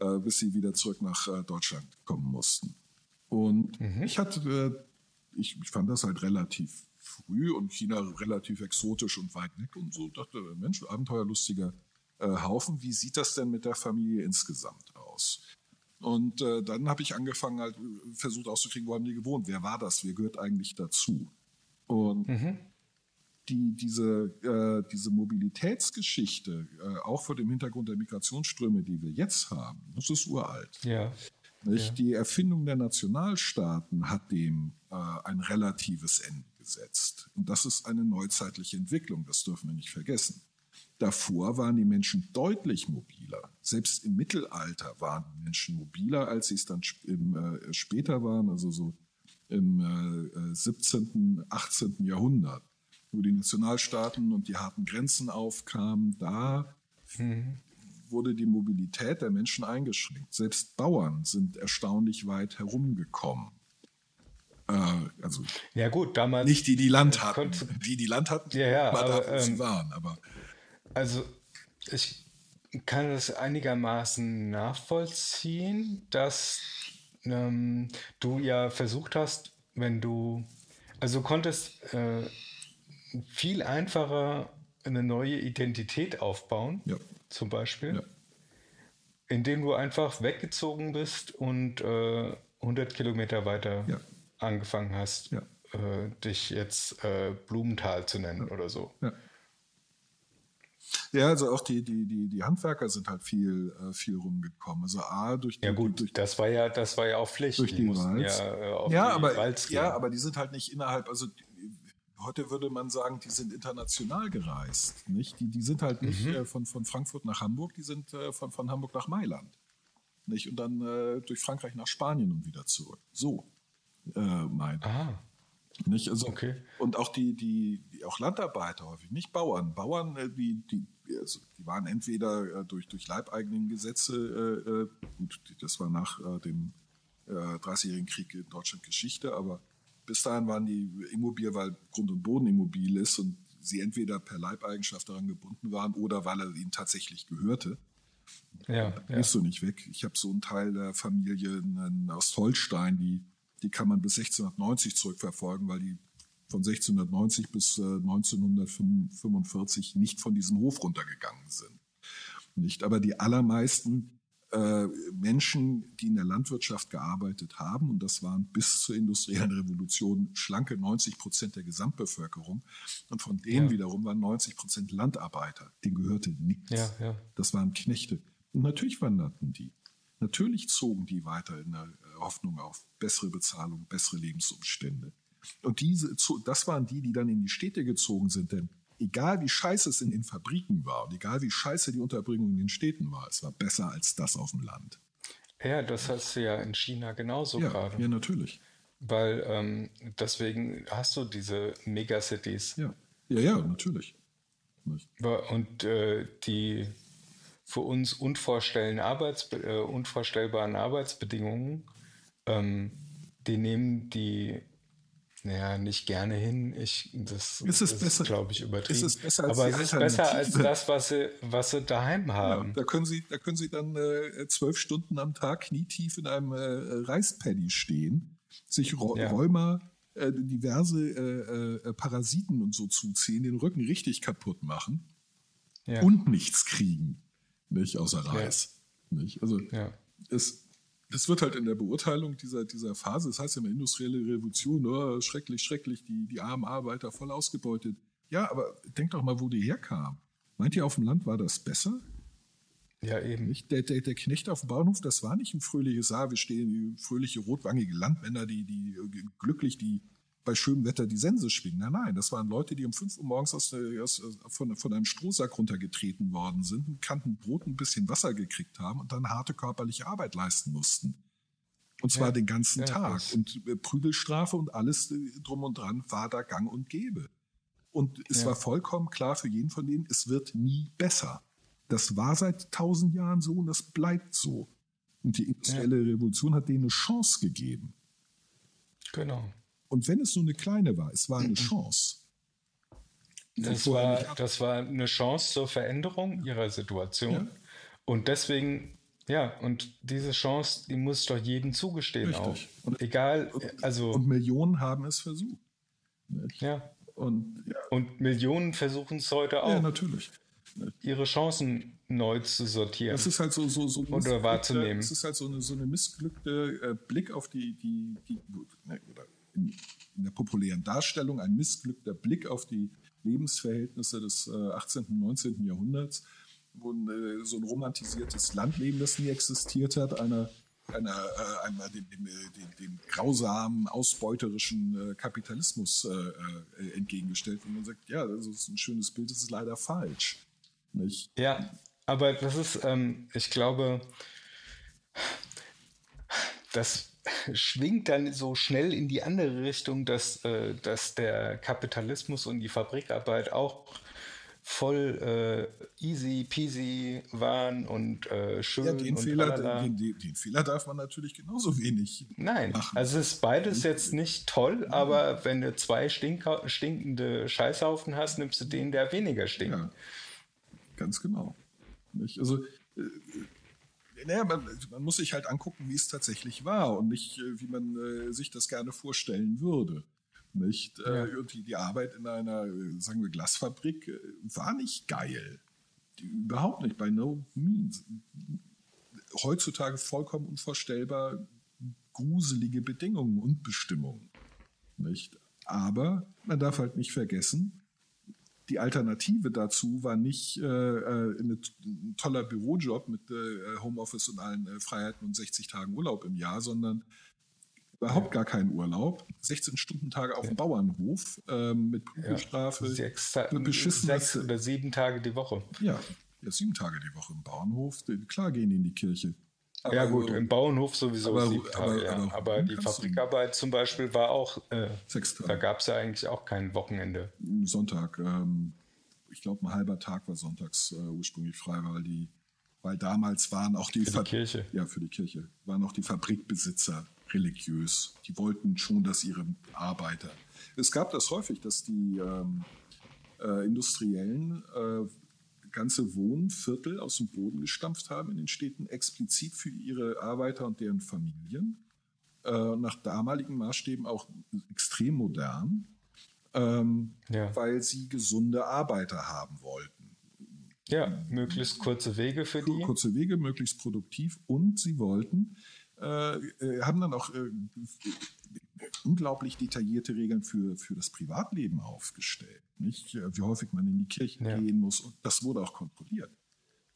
äh, bis sie wieder zurück nach äh, Deutschland kommen mussten. Und mhm. ich hatte, äh, ich, ich fand das halt relativ früh und China relativ exotisch und weit weg und so. Dachte, Mensch, abenteuerlustiger äh, Haufen. Wie sieht das denn mit der Familie insgesamt aus? Und äh, dann habe ich angefangen, halt versucht auszukriegen, wo haben die gewohnt? Wer war das? Wer gehört eigentlich dazu? Und mhm. die, diese, äh, diese Mobilitätsgeschichte, äh, auch vor dem Hintergrund der Migrationsströme, die wir jetzt haben, das ist uralt. Ja. Ja. Die Erfindung der Nationalstaaten hat dem äh, ein relatives Ende gesetzt. Und das ist eine neuzeitliche Entwicklung, das dürfen wir nicht vergessen. Davor waren die Menschen deutlich mobiler. Selbst im Mittelalter waren die Menschen mobiler, als sie es dann im, äh, später waren, also so im äh, 17., 18. Jahrhundert, wo die Nationalstaaten und die harten Grenzen aufkamen. Da mhm. Wurde die Mobilität der Menschen eingeschränkt. Selbst Bauern sind erstaunlich weit herumgekommen. Äh, also ja gut, damals nicht die, die Land hatten, die die Land hatten, ja, ja, aber, da, ähm, waren. Aber also ich kann es einigermaßen nachvollziehen, dass ähm, du ja versucht hast, wenn du, also du konntest äh, viel einfacher eine neue Identität aufbauen, Ja. Zum Beispiel, Ja. indem du einfach weggezogen bist und äh, 100 Kilometer weiter Ja. angefangen hast, Ja. äh, dich jetzt äh, Blumenthal zu nennen oder so. Ja. Also auch die, die, die, die Handwerker sind halt viel, äh, viel rumgekommen. Also A, durch die, Ja gut, durch, das war ja, das war ja auch Pflicht. durch die mussten Walz. ja äh, auf ja, die aber, Walz gehen. ja, aber die sind halt nicht innerhalb, also die, heute würde man sagen, die sind international gereist. Nicht? Die, die sind halt nicht Mhm. äh, von, von Frankfurt nach Hamburg, die sind äh, von, von Hamburg nach Mailand. Nicht? Und dann äh, durch Frankreich nach Spanien und wieder zurück. So, äh, mein. Aha. Nicht? Also, Okay. Und auch die, die, die auch Landarbeiter häufig, nicht Bauern. Bauern, äh, die, die, also die waren entweder äh, durch, durch leibeigenen Gesetze, äh, äh, gut, das war nach äh, dem äh, 30-jährigen Krieg in Deutschland Geschichte, aber bis dahin waren die immobil, weil Grund und Boden immobil ist und sie entweder per Leibeigenschaft daran gebunden waren oder weil er ihnen tatsächlich gehörte. Ja, ja. Gehst du nicht weg. Ich habe so einen Teil der Familie in Ostholstein, die, die kann man bis 1690 zurückverfolgen, weil die von 1690 bis äh, 1945 nicht von diesem Hof runtergegangen sind. Nicht, aber die allermeisten äh, Menschen, die in der Landwirtschaft gearbeitet haben, und das waren bis zur industriellen Revolution schlanke 90 Prozent der Gesamtbevölkerung, und von denen Ja. wiederum waren 90 Prozent Landarbeiter, denen gehörte nichts. Ja, ja. Das waren Knechte. Und natürlich wanderten die. Natürlich zogen die weiter in der Hoffnung auf bessere Bezahlung, bessere Lebensumstände. Und diese, das waren die, die dann in die Städte gezogen sind. Denn egal wie scheiße es in den Fabriken war und egal wie scheiße die Unterbringung in den Städten war, es war besser als das auf dem Land. Ja, das hast du ja in China genauso Ja, gerade. ja, natürlich. Weil ähm, deswegen hast du diese Megacities. Ja, ja, ja natürlich. Und äh, die für uns unvorstellbaren, Arbeitsbe äh, unvorstellbaren Arbeitsbedingungen, ähm, die nehmen die naja, nicht gerne hin. Ich, das, Es ist besser- glaube ich, übertrieben. es ist besser als Aber es ist besser als das, was sie, was sie daheim Ja, haben. da können Sie, da können Sie dann äh, zwölf Stunden am Tag knietief in einem äh, Reispaddy stehen, sich Ro Ja. Rheuma, äh, diverse äh, äh, Parasiten und so zuziehen, den Rücken richtig kaputt machen Ja. und nichts kriegen, nicht außer Reis. Nicht? Also ja. es, das wird halt in der Beurteilung dieser, dieser Phase, das heißt ja immer industrielle Revolution, oh, schrecklich, schrecklich, die, die armen Arbeiter voll ausgebeutet. Ja, aber denkt doch mal, wo die herkamen. Meint ihr, auf dem Land war das besser? ja, eben. Nicht? Der, der, der Knecht auf dem Bahnhof, das war nicht ein fröhliches, ah, wir stehen fröhliche rotwangige Landmänner, die, die äh, glücklich die bei schönem Wetter die Sense schwingen. Nein, nein, das waren Leute, die um 5 Uhr morgens aus, aus, von, von einem Strohsack runtergetreten worden sind, einen Kanten Brot, ein bisschen Wasser gekriegt haben und dann harte körperliche Arbeit leisten mussten. Und zwar Ja, den ganzen ja, Tag. Und äh, Prügelstrafe und alles äh, drum und dran war da gang und gäbe. Und es Ja. war vollkommen klar für jeden von denen, es wird nie besser. Das war seit tausend Jahren so und das bleibt so. Und die industrielle Revolution hat denen eine Chance gegeben. Genau. Und wenn es nur eine kleine war, es war eine Chance. die Das war, das war eine Chance zur Veränderung ihrer Situation. Ja. Und deswegen, ja, und diese Chance, die muss doch jedem zugestehen Richtig. auch. Und- Egal, also, Und Millionen haben es versucht. Ja. Und ja, Und Millionen versuchen es heute auch, ja natürlich. ihre Chancen neu zu sortieren. Das ist halt so, so, so Oder wahrzunehmen. Es ist halt so eine, so eine missglückte äh, Blick auf die, die, die ne, oder in, in der populären Darstellung ein missglückter Blick auf die Lebensverhältnisse des äh, 18. und 19. Jahrhunderts, wo äh, so ein romantisiertes Landleben, das nie existiert hat, einer einer, äh, einmal dem, dem, äh, dem, dem grausamen, ausbeuterischen äh, Kapitalismus äh, äh, entgegengestellt, wo man sagt, ja, das ist ein schönes Bild, das ist leider falsch. Nicht? Ja, aber das ist, ähm, ich glaube, das schwingt dann so schnell in die andere Richtung, dass, äh, dass der Kapitalismus und die Fabrikarbeit auch voll äh, easy peasy waren und äh, schön Ja, den und Fehler, den, den, den Fehler darf man natürlich genauso wenig Nein, machen. also es ist beides jetzt nicht toll, aber wenn du zwei stinker, stinkende Scheißhaufen hast, nimmst du den, der weniger stinkt. Ja, ganz genau. Also äh, naja, man, man, muss sich halt angucken, wie es tatsächlich war und nicht, äh, wie man äh, sich das gerne vorstellen würde. Nicht? Äh, ja. Äh, die Arbeit in einer, sagen wir, Glasfabrik äh, war nicht geil. Überhaupt nicht, bei no means. Heutzutage vollkommen unvorstellbar gruselige Bedingungen und Bestimmungen. Nicht? Aber man darf halt nicht vergessen, die Alternative dazu war nicht äh, äh ein toller Bürojob mit äh, Homeoffice und allen äh, Freiheiten und 60 Tagen Urlaub im Jahr, sondern überhaupt gar keinen Urlaub, 16 Stunden Tage auf dem Bauernhof ähm, mit Prügelstrafe, ja, sechs, sechs oder sieben Tage die Woche. Ja, ja, sieben Tage die Woche im Bauernhof. Klar gehen die in die Kirche. Aber ja gut, im Bauernhof sowieso aber, Tage, aber, ja. aber, aber die Fabrikarbeit zum Beispiel war auch, äh, da gab es ja eigentlich auch kein Wochenende. Sonntag, ähm, ich glaube ein halber Tag war sonntags äh, ursprünglich frei, weil die, weil damals waren auch die, für die Kirche. Ja, für die Kirche, waren auch die Fabrikbesitzer religiös. Die wollten schon, dass ihre Arbeiter. Es gab das häufig, dass die ähm, äh, Industriellen äh, ganze Wohnviertel aus dem Boden gestampft haben in den Städten, explizit für ihre Arbeiter und deren Familien. Äh, nach damaligen Maßstäben auch extrem modern, ähm, ja. weil sie gesunde Arbeiter haben wollten. Ja, möglichst kurze Wege für die. Kurze Wege, möglichst produktiv. Und sie wollten, äh, äh haben dann auch äh, unglaublich detaillierte Regeln für, für das Privatleben aufgestellt. Nicht? Wie häufig man in die Kirche ja. gehen muss. Und das wurde auch kontrolliert.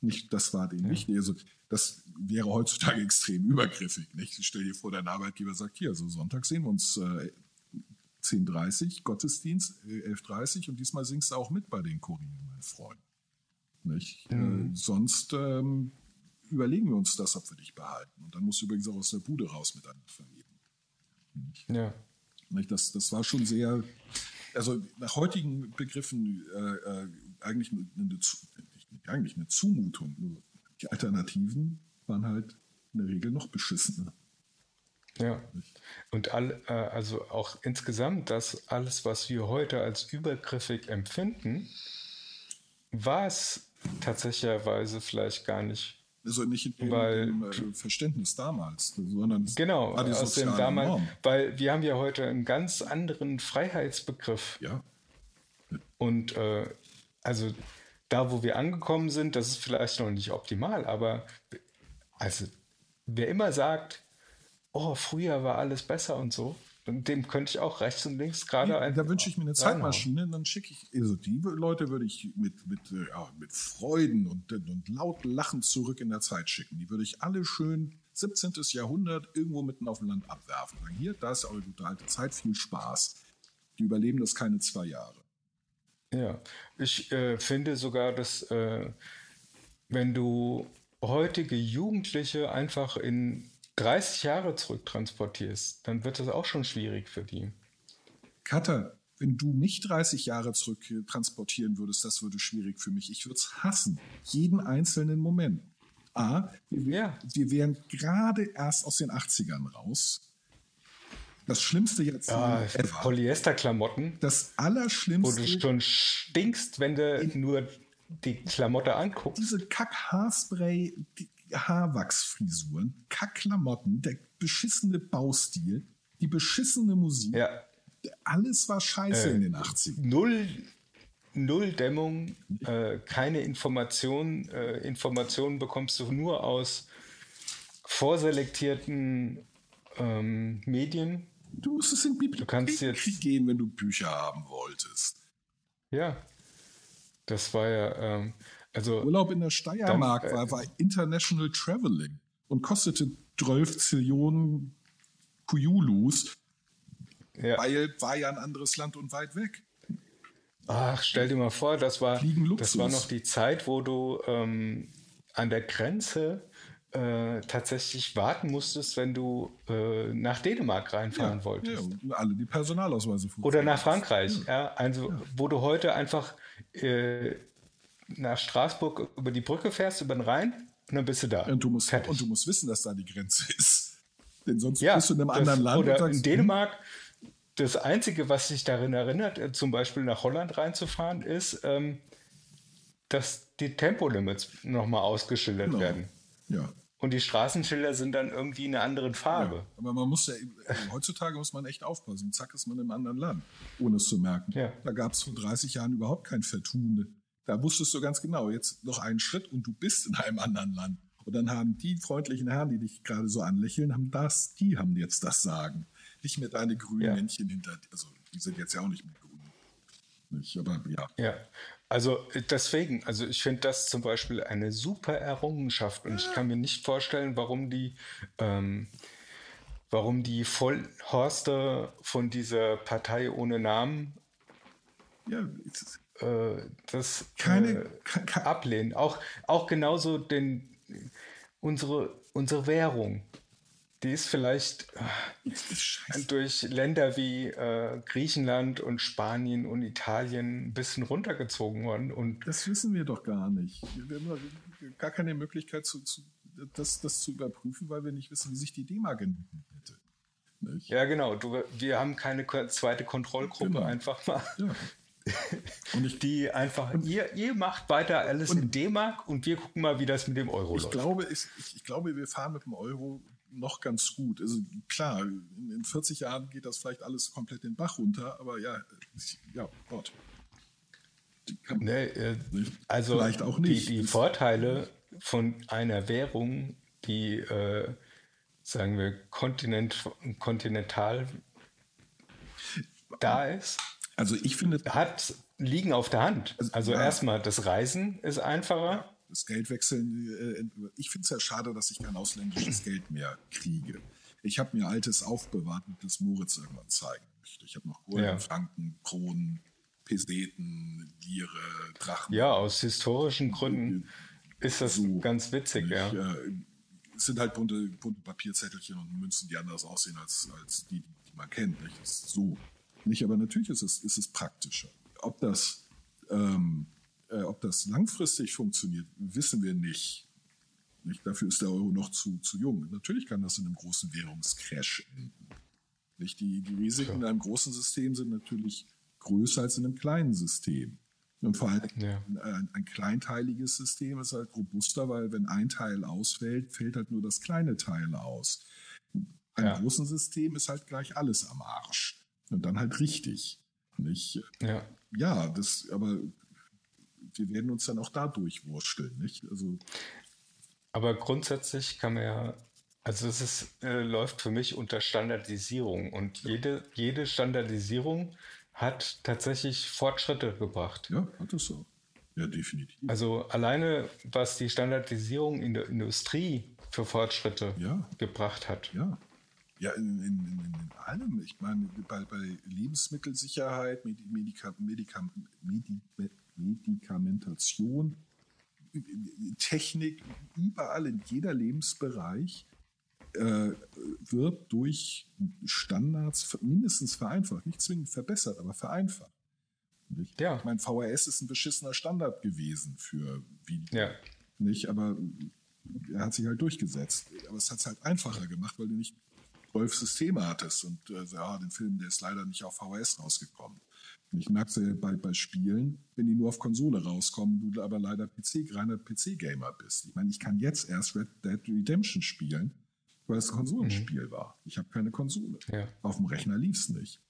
Nicht, das war denen ja. wichtig. Also, das wäre heutzutage <laughs> extrem übergriffig. Nicht? Stell dir vor, dein Arbeitgeber sagt, hier, also Sonntag sehen wir uns äh, 10.30 Gottesdienst, äh, 11.30 und diesmal singst du auch mit bei den Chorin, mein Freund. Nicht? Mhm. Äh, sonst ähm, überlegen wir uns das, ob wir dich behalten. Und dann musst du übrigens auch aus der Bude raus mit deiner Familie. Ja. Das, das war schon sehr, also nach heutigen Begriffen äh, äh eigentlich, eine, eine, eigentlich eine Zumutung. Nur die Alternativen waren halt in der Regel noch beschissener. Ja, und all, äh, also auch insgesamt, das alles, was wir heute als übergriffig empfinden, war es tatsächlicherweise vielleicht gar nicht also nicht in dem, weil, dem äh, Verständnis damals, sondern genau, aus dem damals, Norm. weil wir haben ja heute einen ganz anderen Freiheitsbegriff. Ja. Und äh, also da, wo wir angekommen sind, das ist vielleicht noch nicht optimal, aber also wer immer sagt, oh, früher war alles besser und so, dem könnte ich auch rechts und links gerade ja, Da wünsche ich mir eine Zeitmaschine, dann schicke ich, also die Leute würde ich mit, mit, ja, mit Freuden und, und laut Lachen zurück in der Zeit schicken. Die würde ich alle schön 17. Jahrhundert irgendwo mitten auf dem Land abwerfen. Sagen, hier, da ist eure gute alte Zeit, viel Spaß. Die überleben das keine zwei Jahre. Ja, ich äh, finde sogar, dass äh, wenn du heutige Jugendliche einfach in 30 Jahre zurücktransportierst, dann wird das auch schon schwierig für die. Cutter, wenn du mich 30 Jahre zurück transportieren würdest, das würde schwierig für mich. Ich würde es hassen. Jeden einzelnen Moment. A, wir, ja. wir wären gerade erst aus den 80ern raus. Das schlimmste jetzt. Ja, Polyesterklamotten. Das Allerschlimmste. Wo du schon stinkst, wenn du nur die Klamotte anguckst. Diese Kack-Haarspray, die, Haarwachsfrisuren, Kackklamotten, der beschissene Baustil, die beschissene Musik. Ja. Alles war scheiße äh, in den 80ern. Null, null Dämmung, äh, keine Information. Äh, Informationen bekommst du nur aus vorselektierten ähm, Medien. Du musstest in Bibliothek du kannst jetzt, gehen, wenn du Bücher haben wolltest. Ja, das war ja. Ähm, also, Urlaub in der Steiermark dann, äh, war, war International Traveling und kostete 12 Zillionen Kujulus, ja. weil war ja ein anderes Land und weit weg. Ach, stell dir mal vor, das war, das war noch die Zeit, wo du ähm, an der Grenze äh, tatsächlich warten musstest, wenn du äh, nach Dänemark reinfahren ja, wolltest. Ja, alle die Personalausweise. Oder nach Frankreich. Ja. ja also, wo du heute einfach äh, nach Straßburg über die Brücke fährst, über den Rhein und dann bist du da. Und du musst, und du musst wissen, dass da die Grenze <laughs> ist. Denn sonst ja, bist du in einem das, anderen Land. Oder sagst, in Dänemark, das Einzige, was sich darin erinnert, äh, zum Beispiel nach Holland reinzufahren, ist, ähm, dass die Tempolimits nochmal ausgeschildert genau. werden. Ja. und die Straßenschilder sind dann irgendwie in einer anderen Farbe. Ja, aber man muss ja, heutzutage muss man echt aufpassen. Zack ist man im anderen Land, ohne es zu merken. Ja. Da gab es vor 30 Jahren überhaupt kein Vertun. Da wusstest du ganz genau, jetzt noch einen Schritt und du bist in einem anderen Land. Und dann haben die freundlichen Herren, die dich gerade so anlächeln, haben das, die haben jetzt das Sagen. Nicht mehr deine grünen Ja. Männchen hinter, also die sind jetzt ja auch nicht mehr grün. Nicht, aber ja. Ja, also äh, deswegen, also ich finde das zum Beispiel eine super Errungenschaft und ich kann mir nicht vorstellen, warum die, ähm, warum die Vollhorste von dieser Partei ohne Namen Ja, äh, das keine, äh, ablehnen. Auch, auch genauso den, unsere, unsere Währung. Die ist vielleicht äh, ist durch Länder wie äh, Griechenland und Spanien und Italien ein bisschen runtergezogen worden. Und Das wissen wir doch gar nicht. Wir haben gar keine Möglichkeit, zu, zu, das, das zu überprüfen, weil wir nicht wissen, wie sich die D-Mark entwickelt hätte. Nicht? ja, genau, du, wir haben keine zweite Kontrollgruppe Genau. einfach mal. Ja. Und ich, Die einfach, ihr, ihr macht weiter alles in D-Mark und wir gucken mal, wie das mit dem Euro ich, läuft. glaube, ich, ich, glaube, wir fahren mit dem Euro noch ganz gut. Also klar, in, in 40 Jahren geht das vielleicht alles komplett den Bach runter, aber ja, ich- ja, Gott. Nee, äh, also Vielleicht auch nicht. Die, die Vorteile von einer Währung, die, äh, sagen wir, kontinent, kontinental da ist, Also ich finde, hat, liegen auf der Hand. Also ja. erstmal, das Reisen ist einfacher. das Geldwechseln, äh, ich finde es ja schade, dass ich kein ausländisches Geld mehr kriege. Ich habe mir altes aufbewahrt, das Moritz irgendwann zeigen möchte. Ich habe noch Gulden, Ja. Franken, Kronen, Peseten, Lire, Drachen. Ja, aus historischen Gründen ist das So, ganz witzig, ja. Äh, es sind halt bunte, bunte Papierzettelchen und Münzen, die anders aussehen als, als die, die man kennt. Nicht? Das ist so. Nicht, aber natürlich ist es, ist es praktischer. Ob das, ähm, äh, ob das langfristig funktioniert, wissen wir nicht. nicht. Dafür ist der Euro noch zu, zu jung. Natürlich kann das in einem großen Währungscrash enden. Nicht? Die, die Risiken in einem großen System sind natürlich größer als in einem kleinen System. Und vor allem Ja. ein, ein kleinteiliges System ist halt robuster, weil wenn ein Teil ausfällt, fällt halt nur das kleine Teil aus. Ein Ja. großen System ist halt gleich alles am Arsch. Und dann halt richtig. Nicht? ja. Ja, das, aber wir werden uns dann auch da durchwursteln, nicht? Also, Aber grundsätzlich kann man ja, also es ist, äh, läuft für mich unter Standardisierung und jede, jede Standardisierung hat tatsächlich Fortschritte gebracht. ja, hat es so. Ja, definitiv. Also alleine, was die Standardisierung in der Industrie für Fortschritte Ja. gebracht hat. Ja. Ja, in, in, in, in allem. Ich meine, bei, bei Lebensmittelsicherheit, Medi Medika Medika Medi Medikamentation, Technik, überall in jeder Lebensbereich äh, wird durch Standards mindestens vereinfacht. Nicht zwingend verbessert, aber vereinfacht. Nicht? Ja. Ich meine, VHS ist ein beschissener Standard gewesen für Video. Ja. Nicht, aber er hat sich halt durchgesetzt. Aber es hat es halt einfacher gemacht, weil du nicht zwölf Systeme hattest. Und äh, ja, den Film, der ist leider nicht auf VHS rausgekommen. Und ich merke es ja bei, bei Spielen, wenn die nur auf Konsole rauskommen, du aber leider PC, reiner PC-Gamer bist. Ich meine, ich kann jetzt erst Red Dead Redemption spielen, weil es ein Konsolenspiel war. Ich habe keine Konsole. Ja. Auf dem Rechner lief es nicht.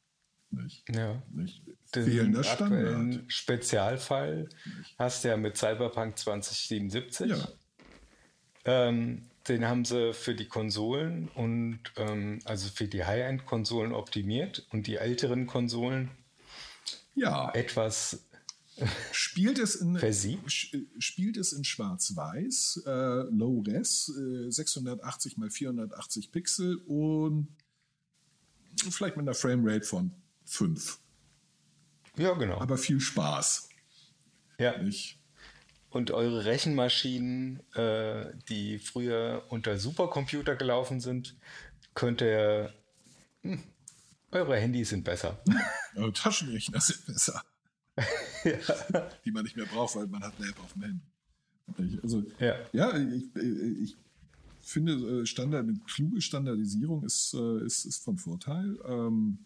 Nicht? Ja. nicht? Fehlender Standard. Spezialfall hast du ja mit Cyberpunk 2077. Ja. Ähm, den haben sie für die Konsolen und ähm, also für die High-End-Konsolen optimiert und die älteren Konsolen Ja. etwas Spielt es in, spielt es in Schwarz-Weiß, äh, Low Res, äh, 680 mal 480 Pixel und vielleicht mit einer Framerate von 5. ja genau. Aber viel Spaß. ja. Nicht? Und eure Rechenmaschinen, äh, die früher unter Supercomputer gelaufen sind, könnt ihr. Hm, eure Handys sind besser. <laughs> Äh, Taschenrechner sind besser. <laughs> Die man nicht mehr braucht, weil man hat eine App auf dem Handy. Also, Ja. ja, ich, ich finde, äh, Standard, eine kluge Standardisierung ist, äh, ist, ist von Vorteil. Ähm,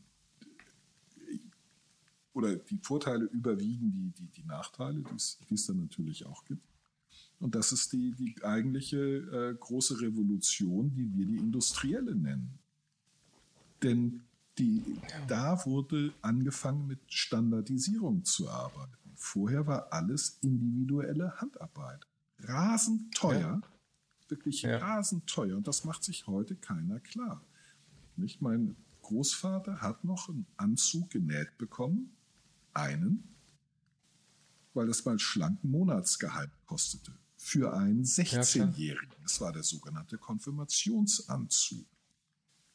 oder die Vorteile überwiegen die, die, die Nachteile, die es dann natürlich auch gibt. Und das ist die, die eigentliche äh, große Revolution, die wir die industrielle nennen. Denn die, da wurde angefangen mit Standardisierung zu arbeiten. Vorher war alles individuelle Handarbeit. Rasend teuer, ja. wirklich ja. rasend teuer. Und das macht sich heute keiner klar. Nicht? Mein Großvater hat noch einen Anzug genäht bekommen, einen, weil das mal schlanken Monatsgehalt kostete. Für einen 16-Jährigen. das war der sogenannte Konfirmationsanzug.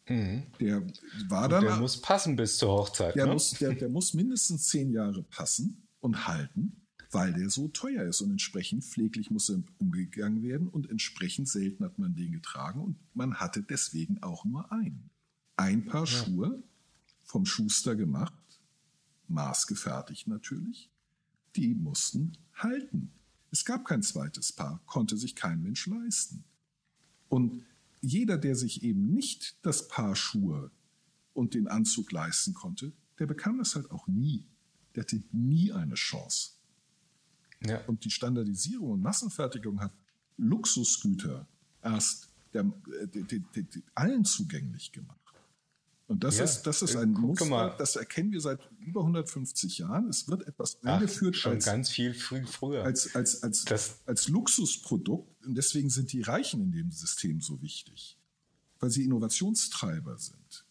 Mhm. Der war dann. Der muss passen bis zur Hochzeit. Der, ne? muss, der, der muss mindestens zehn Jahre passen und halten, weil der so teuer ist. Und entsprechend pfleglich muss er umgegangen werden und entsprechend selten hat man den getragen und man hatte deswegen auch nur einen. Ein Paar ja. Schuhe vom Schuster gemacht, maßgefertigt natürlich, die mussten halten. Es gab kein zweites Paar, konnte sich kein Mensch leisten. Und jeder, der sich eben nicht das Paar Schuhe und den Anzug leisten konnte, der bekam das halt auch nie. Der hatte nie eine Chance. Ja. Und die Standardisierung und Massenfertigung hat Luxusgüter erst der, äh, die, die, die, allen zugänglich gemacht. Und das ja, ist, das ist ein Muster, das erkennen wir seit über 150 Jahren. Es wird etwas eingeführt schon als, ganz viel früh, früher. Als, als, als, das, als Luxusprodukt. Und deswegen sind die Reichen in dem System so wichtig. Weil sie Innovationstreiber sind.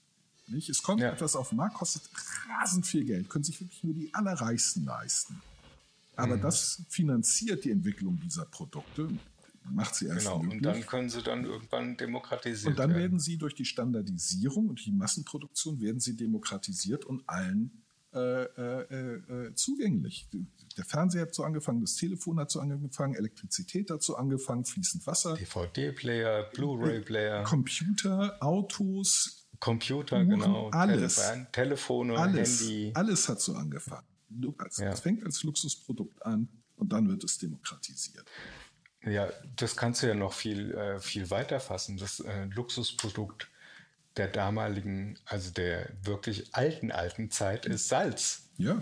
Nicht? Es kommt ja. etwas auf den Markt, kostet rasend viel Geld, können sich wirklich nur die Allerreichsten leisten. Aber mhm. das finanziert die Entwicklung dieser Produkte macht sie erst genau. möglich. Und dann können sie dann irgendwann demokratisiert Und dann werden. werden sie durch die Standardisierung und die Massenproduktion werden sie demokratisiert und allen äh, äh, äh, zugänglich. Der Fernseher hat so angefangen, das Telefon hat so angefangen, Elektrizität hat so angefangen, fließend Wasser. DVD-Player, Blu-ray-Player. Computer, Autos. Computer, Uhren, genau. Alles. Telefone, alles, Handy. Alles hat so angefangen. Es ja. fängt als Luxusprodukt an und dann wird es demokratisiert. Ja, das kannst du ja noch viel, äh, viel weiter fassen. Das äh, Luxusprodukt der damaligen, also der wirklich alten, alten Zeit ist Salz. Ja.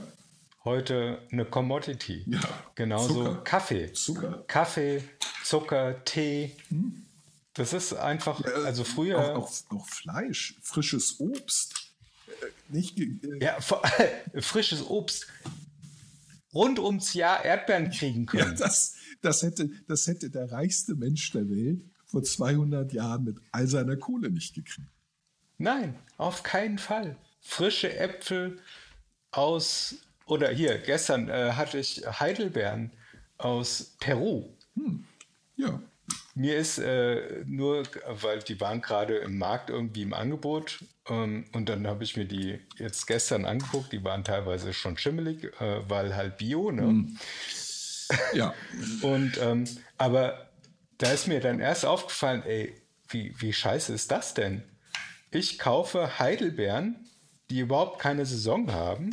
Heute eine Commodity. Ja. Genauso Zucker. Kaffee. Zucker. Kaffee, Zucker, Tee. Hm. Das ist einfach, ja, also früher. Auch, auch, auch, Fleisch, frisches Obst. Äh, nicht, äh, ja, <laughs> frisches Obst. Rund ums Jahr Erdbeeren kriegen können. Ja, das, das hätte, das hätte der reichste Mensch der Welt vor 200 Jahren mit all seiner Kohle nicht gekriegt. Nein, auf keinen Fall. Frische Äpfel aus, oder hier, gestern äh, hatte ich Heidelbeeren aus Peru. Hm. Ja. Mir ist äh, nur, weil die waren gerade im Markt irgendwie im Angebot ähm, und dann habe ich mir die jetzt gestern angeguckt, die waren teilweise schon schimmelig, äh, weil halt Bio, ne? Hm. Ja. und, ähm, aber da ist mir dann erst aufgefallen, ey, wie, wie scheiße ist das denn? Ich kaufe Heidelbeeren, die überhaupt keine Saison haben.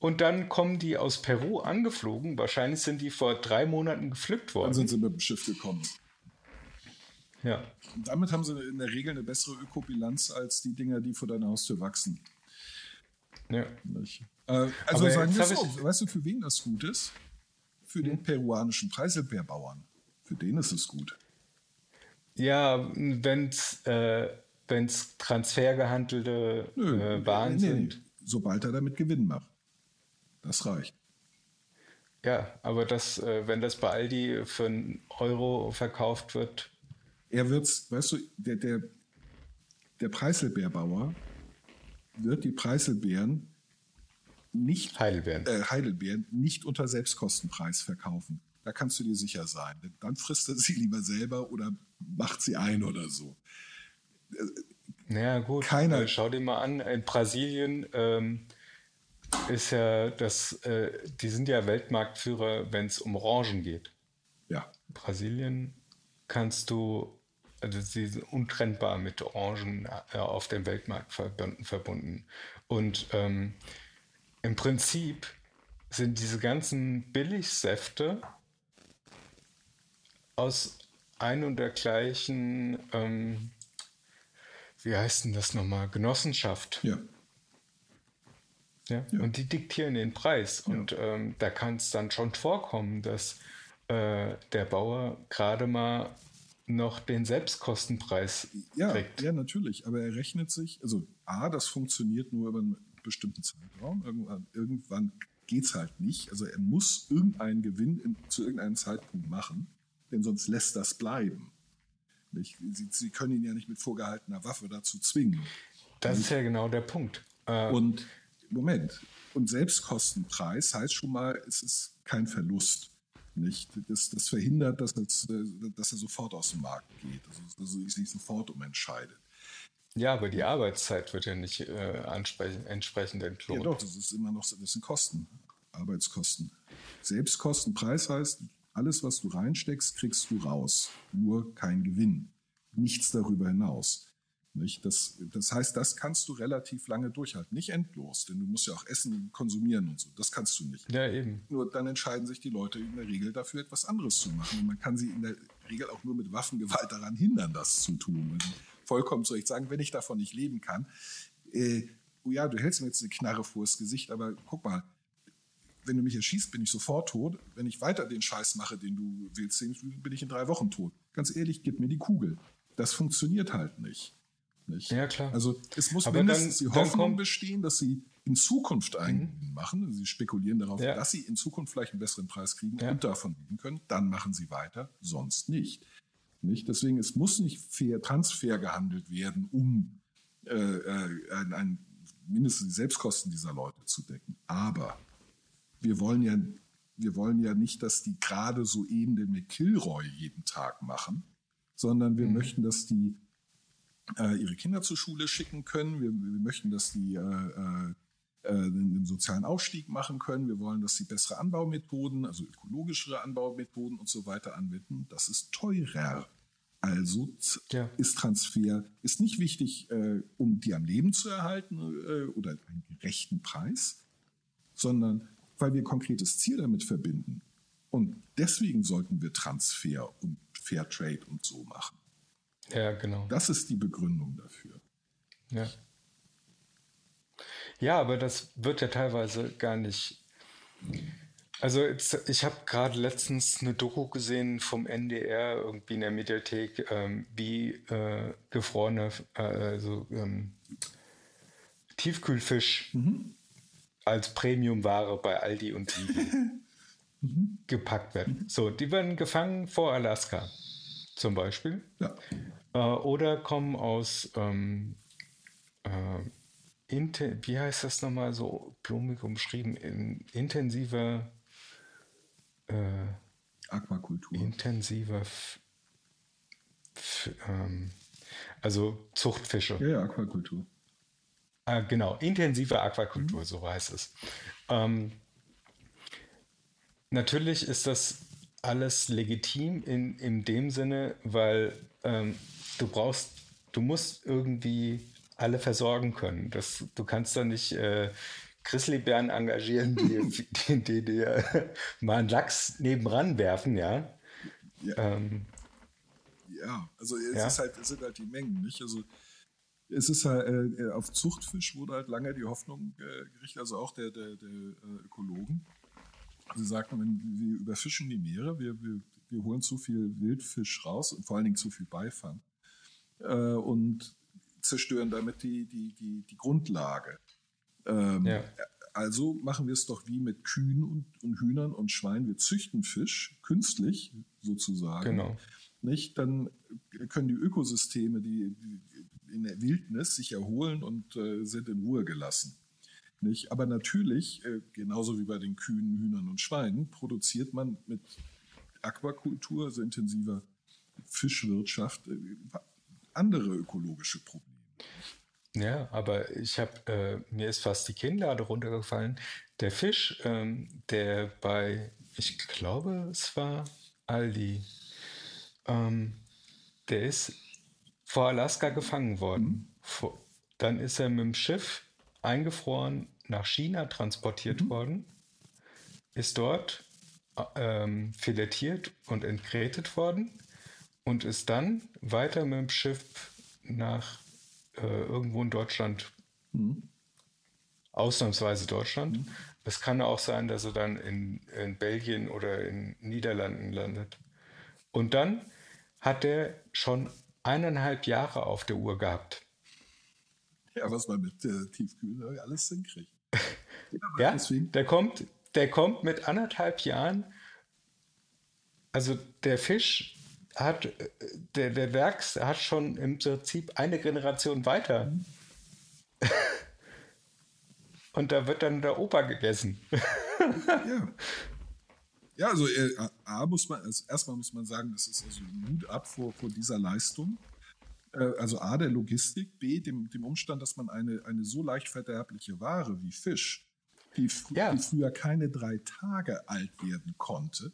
Und dann kommen die aus Peru angeflogen. Wahrscheinlich sind die vor drei Monaten gepflückt worden. Dann sind sie mit dem Schiff gekommen. Ja. Und damit haben sie in der Regel eine bessere Ökobilanz als die Dinger, die vor deiner Haustür wachsen. Ja. Äh, also Aber sagen wir so, weißt du, für wen das gut ist? Für den peruanischen Preiselbeerbauern. Für den ist es gut. Ja, wenn es äh, wenn's transfergehandelte Nö, äh, Waren nee, sind. Sobald er damit Gewinn macht. Das reicht. Ja, aber das, äh, wenn das bei Aldi für einen Euro verkauft wird. Er wird's, weißt du, der, der, der Preiselbeerbauer wird die Preiselbeeren nicht Heidelbeeren. Äh, Heidelbeeren nicht unter Selbstkostenpreis verkaufen. Da kannst du dir sicher sein. Dann frisst er sie <laughs> lieber selber oder macht sie ein oder so. Ja, gut. Keiner. Äh, schau dir mal an, in Brasilien ähm, ist ja das, äh, die sind ja Weltmarktführer, wenn es um Orangen geht. Ja. Brasilien kannst du, also sie sind untrennbar mit Orangen äh, auf dem Weltmarkt verbunden. Und ähm, im Prinzip sind diese ganzen Billigsäfte aus ein und der gleichen, ähm, wie heißt denn das nochmal, Genossenschaft. Ja. Ja, ja. Und die diktieren den Preis. Ja. Und ähm, da kann es dann schon vorkommen, dass äh, der Bauer gerade mal noch den Selbstkostenpreis Ja, kriegt. ja, natürlich. Aber er rechnet sich, also A, das funktioniert nur über einen bestimmten Zeitraum. Irgendwann, irgendwann geht es halt nicht. Also er muss irgendeinen Gewinn in, zu irgendeinem Zeitpunkt machen, denn sonst lässt das bleiben. Sie, Sie können ihn ja nicht mit vorgehaltener Waffe dazu zwingen. Das ist ja genau der Punkt. Äh, Und Moment, und Selbstkostenpreis heißt schon mal, es ist kein Verlust. Nicht? Das, das verhindert, dass, es, äh, dass er sofort aus dem Markt geht, also, also sich sofort umentscheidet. Ja, aber die Arbeitszeit wird ja nicht äh, entsprechend Ja, entlohnt. doch, das ist immer noch, das sind Kosten, Arbeitskosten. Selbstkostenpreis heißt, alles, was du reinsteckst, kriegst du raus. Nur kein Gewinn. Nichts darüber hinaus. Nicht? Das, das heißt, das kannst du relativ lange durchhalten. Nicht endlos, denn du musst ja auch essen konsumieren und so. Das kannst du nicht. Ja, eben. Nur dann entscheiden sich die Leute in der Regel dafür, etwas anderes zu machen. Und man kann sie in der Regel auch nur mit Waffengewalt daran hindern, das zu tun. Vollkommen zu Recht sagen, wenn ich davon nicht leben kann, äh, oh ja, du hältst mir jetzt eine Knarre vors Gesicht, aber guck mal, wenn du mich erschießt, bin ich sofort tot. Wenn ich weiter den Scheiß mache, den du willst, bin ich in drei Wochen tot. Ganz ehrlich, gib mir die Kugel. Das funktioniert halt nicht. nicht? Ja, klar. Also es muss Aber mindestens dann- die Hoffnung kommt- bestehen, dass sie in Zukunft einen Gewinn machen. Sie spekulieren darauf, Ja. dass sie in Zukunft vielleicht einen besseren Preis kriegen Ja. und davon leben können. Dann machen sie weiter, sonst nicht. Nicht? Deswegen, es muss nicht fair, transfer gehandelt werden, um äh, äh, ein, ein, mindestens die Selbstkosten dieser Leute zu decken. Aber wir wollen ja, wir wollen ja nicht, dass die gerade so eben den McKilroy jeden Tag machen, sondern wir möchten, dass die äh, ihre Kinder zur Schule schicken können. Wir, wir möchten, dass die äh, äh, den, den sozialen Aufstieg machen können. Wir wollen, dass sie bessere Anbaumethoden, also ökologischere Anbaumethoden und so weiter anwenden. Das ist teurer. Also Ja. ist Transfer ist nicht wichtig, äh, um die am Leben zu erhalten äh, oder einen gerechten Preis, sondern weil wir ein konkretes Ziel damit verbinden. Und deswegen sollten wir Transfer und Fairtrade und so machen. Ja, genau. Das ist die Begründung dafür. Ja. Ja, aber das wird ja teilweise gar nicht. Also jetzt, ich habe gerade letztens eine Doku gesehen vom NDR irgendwie in der Mediathek, ähm, wie äh, gefrorene, äh, also ähm, Tiefkühlfisch als Premiumware bei Aldi und Lidl <laughs> gepackt werden. So, die werden gefangen vor Alaska zum Beispiel. Ja. Äh, oder kommen aus, ähm, äh, inte wie heißt das nochmal so blumig umschrieben, in intensiver, äh, Aquakultur. intensiver, F F ähm, also Zuchtfische. Ja, ja, Aquakultur. Ah, genau, intensive Aquakultur, so heißt es. Ähm, natürlich ist das alles legitim in, in dem Sinne, weil ähm, du brauchst, du musst irgendwie alle versorgen können. Das, du kannst da nicht äh, Grizzlybären engagieren, die, <laughs> die, die dir mal einen Lachs nebenan werfen, ja. Ja. Ähm, Ja, also es, Ja. Ist halt, es sind halt die Mengen, nicht? Also es ist halt, äh, auf Zuchtfisch wurde halt lange die Hoffnung äh, gerichtet, also auch der, der, der äh, Ökologen. Sie sagten, wenn wir überfischen die Meere, wir, wir, wir holen zu viel Wildfisch raus und vor allen Dingen zu viel Beifang äh, und zerstören damit die, die, die, die Grundlage. Ähm, Ja. Also machen wir es doch wie mit Kühen und, und Hühnern und Schweinen. Wir züchten Fisch künstlich sozusagen. Genau. Nicht? Dann können die Ökosysteme, die, die in der Wildnis sich erholen und äh, sind in Ruhe gelassen. Nicht? Aber natürlich, äh, genauso wie bei den Kühen, Hühnern und Schweinen, produziert man mit Aquakultur, also intensiver Fischwirtschaft, äh, andere ökologische Probleme. Ja, aber ich habe, äh, mir ist fast die Kinnlade runtergefallen. Der Fisch, ähm, der bei, ich glaube, es war Aldi, ähm, der ist vor Alaska gefangen worden. Vor, dann ist er mit dem Schiff eingefroren nach China transportiert worden, ist dort äh, ähm, filetiert und entgrätet worden und ist dann weiter mit dem Schiff nach äh, irgendwo in Deutschland, ausnahmsweise Deutschland, Es kann auch sein, dass er dann in, in Belgien oder in Niederlanden landet. Und dann hat er schon eineinhalb Jahre auf der Uhr gehabt. Ja, was man mit äh, Tiefkühl alles hinkriegt. <laughs> Ja, deswegen. Der, kommt, der kommt mit anderthalb Jahren. Also der Fisch hat, der, der Werks hat schon im Prinzip eine Generation weiter. Mhm. <laughs> Und da wird dann der Opa gegessen. ja. Ja, also äh, A muss man, also erstmal muss man sagen, das ist also Mut ab vor, vor dieser Leistung. Äh, also A, der Logistik, B, dem, dem Umstand, dass man eine, eine so leicht verderbliche Ware wie Fisch, die, fr ja. die früher keine drei Tage alt werden konnte,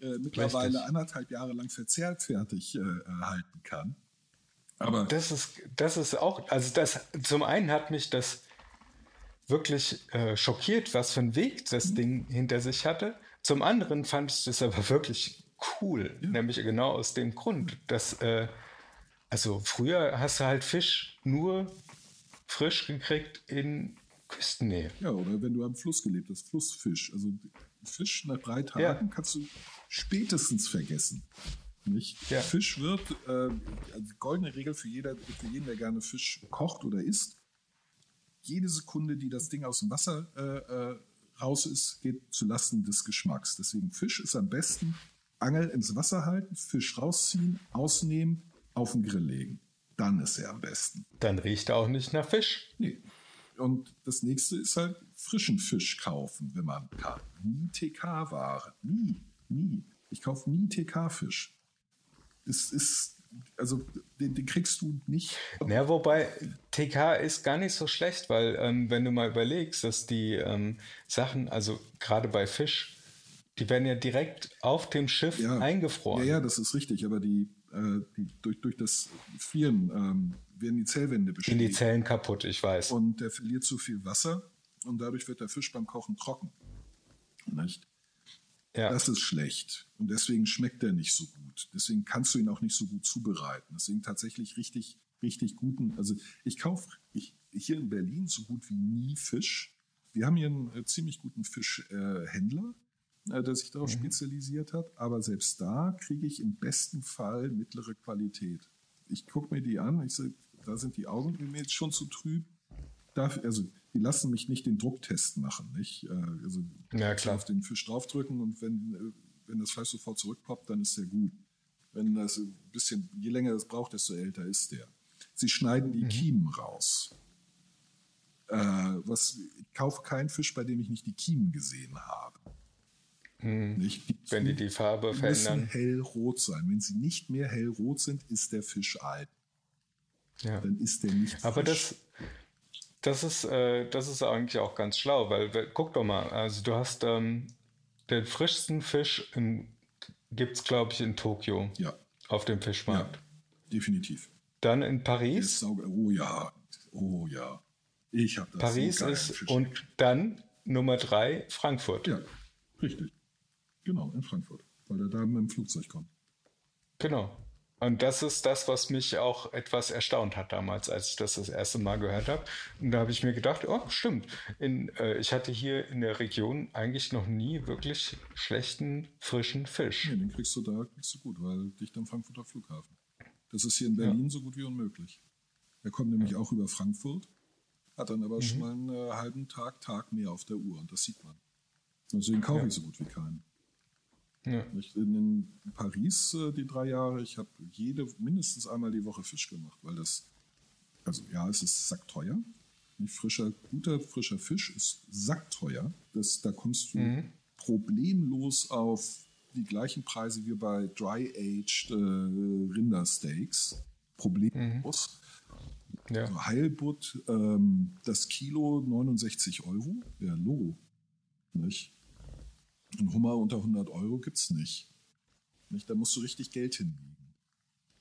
äh, mittlerweile Richtig. anderthalb Jahre lang verzehrt fertig äh, halten kann. Aber das ist, das ist auch, also das zum einen hat mich das wirklich äh, schockiert, was für einen Weg das mhm. Ding hinter sich hatte. Zum anderen fand ich das aber wirklich cool, ja. nämlich genau aus dem Grund, dass äh, also früher hast du halt Fisch nur frisch gekriegt in Küstennähe. Ja, oder wenn du am Fluss gelebt hast, Flussfisch. Also Fisch nach drei Tagen ja. kannst du spätestens vergessen. Nicht? Ja. Fisch wird, äh, also goldene Regel für, jeder, für jeden, der gerne Fisch kocht oder isst, jede Sekunde, die das Ding aus dem Wasser äh, äh, raus ist, geht zulasten des Geschmacks. Deswegen Fisch ist am besten Angel ins Wasser halten, Fisch rausziehen, ausnehmen, auf den Grill legen. Dann ist er am besten. Dann riecht er auch nicht nach Fisch. Nee. Und das nächste ist halt frischen Fisch kaufen, wenn man kann. Nie TK-Ware. Nie. Nie. Ich kaufe nie TK-Fisch. Das ist also den, den, kriegst du nicht. Ja, wobei TK ist gar nicht so schlecht, weil ähm, wenn du mal überlegst, dass die ähm, Sachen, also gerade bei Fisch, die werden ja direkt auf dem Schiff ja, eingefroren. Ja, ja, das ist richtig, aber die, äh, die durch, durch das Frieren ähm, werden die Zellwände beschädigt. In die Zellen kaputt, ich weiß. Und der verliert zu viel Wasser und dadurch wird der Fisch beim Kochen trocken. Nicht? Ja. Das ist schlecht. Und deswegen schmeckt er nicht so gut. Deswegen kannst du ihn auch nicht so gut zubereiten. Deswegen tatsächlich richtig, richtig guten. Also ich kaufe hier in Berlin so gut wie nie Fisch. Wir haben hier einen äh, ziemlich guten Fischhändler, äh, der sich darauf mhm. spezialisiert hat. Aber selbst da kriege ich im besten Fall mittlere Qualität. Ich gucke mir die an, ich sage, da sind die Augen mir jetzt schon zu trüb. Darf, also die lassen mich nicht den Drucktest machen. Nicht? Äh, also ja, klar. auf den Fisch draufdrücken und wenn, äh, wenn das Fleisch sofort zurückpoppt, dann ist der gut. Wenn das ein bisschen, je länger das braucht, desto älter ist der. Sie schneiden die mhm. Kiemen raus. Äh, was, ich kaufe keinen Fisch, bei dem ich nicht die Kiemen gesehen habe. Mhm. Die wenn die die Farbe verändern. müssen hellrot sein. Wenn sie nicht mehr hellrot sind, ist der Fisch alt. Ja. Dann ist der nicht Aber frisch. das das ist, äh, das ist eigentlich auch ganz schlau, weil, weil guck doch mal, also du hast ähm, den frischsten Fisch gibt es, glaube ich, in Tokio. Ja. Auf dem Fischmarkt. Ja, definitiv. Dann in Paris. Oh ja, oh ja. Ich habe das. Paris ist Fisch und dann Nummer drei Frankfurt. Ja, richtig. Genau, in Frankfurt, weil er da mit dem Flugzeug kommt. Genau. Und das ist das, was mich auch etwas erstaunt hat damals, als ich das das erste Mal gehört habe. Und da habe ich mir gedacht, oh, stimmt. In, äh, ich hatte hier in der Region eigentlich noch nie wirklich schlechten, frischen Fisch. Nee, den kriegst du da, kriegst du gut, weil dicht am Frankfurter Flughafen. Das ist hier in Berlin ja. so gut wie unmöglich. Er kommt nämlich ja. auch über Frankfurt, hat dann aber mhm. schon mal einen äh, halben Tag, Tag mehr auf der Uhr und das sieht man. Deswegen kaufe ja. ich so gut wie keinen. Ja. In Paris äh, die drei Jahre, ich habe jede mindestens einmal die Woche Fisch gemacht, weil das, also ja, es ist sackteuer. Nicht frischer, guter frischer Fisch ist sackteuer. Das, da kommst du mhm. problemlos auf die gleichen Preise wie bei dry-aged äh, Rindersteaks. Problemlos. Mhm. Ja. Also Heilbutt, ähm, das Kilo 69 Euro, ja, Logo. Nicht? Ein Hummer unter 100 Euro gibt es nicht. nicht. Da musst du richtig Geld hinlegen.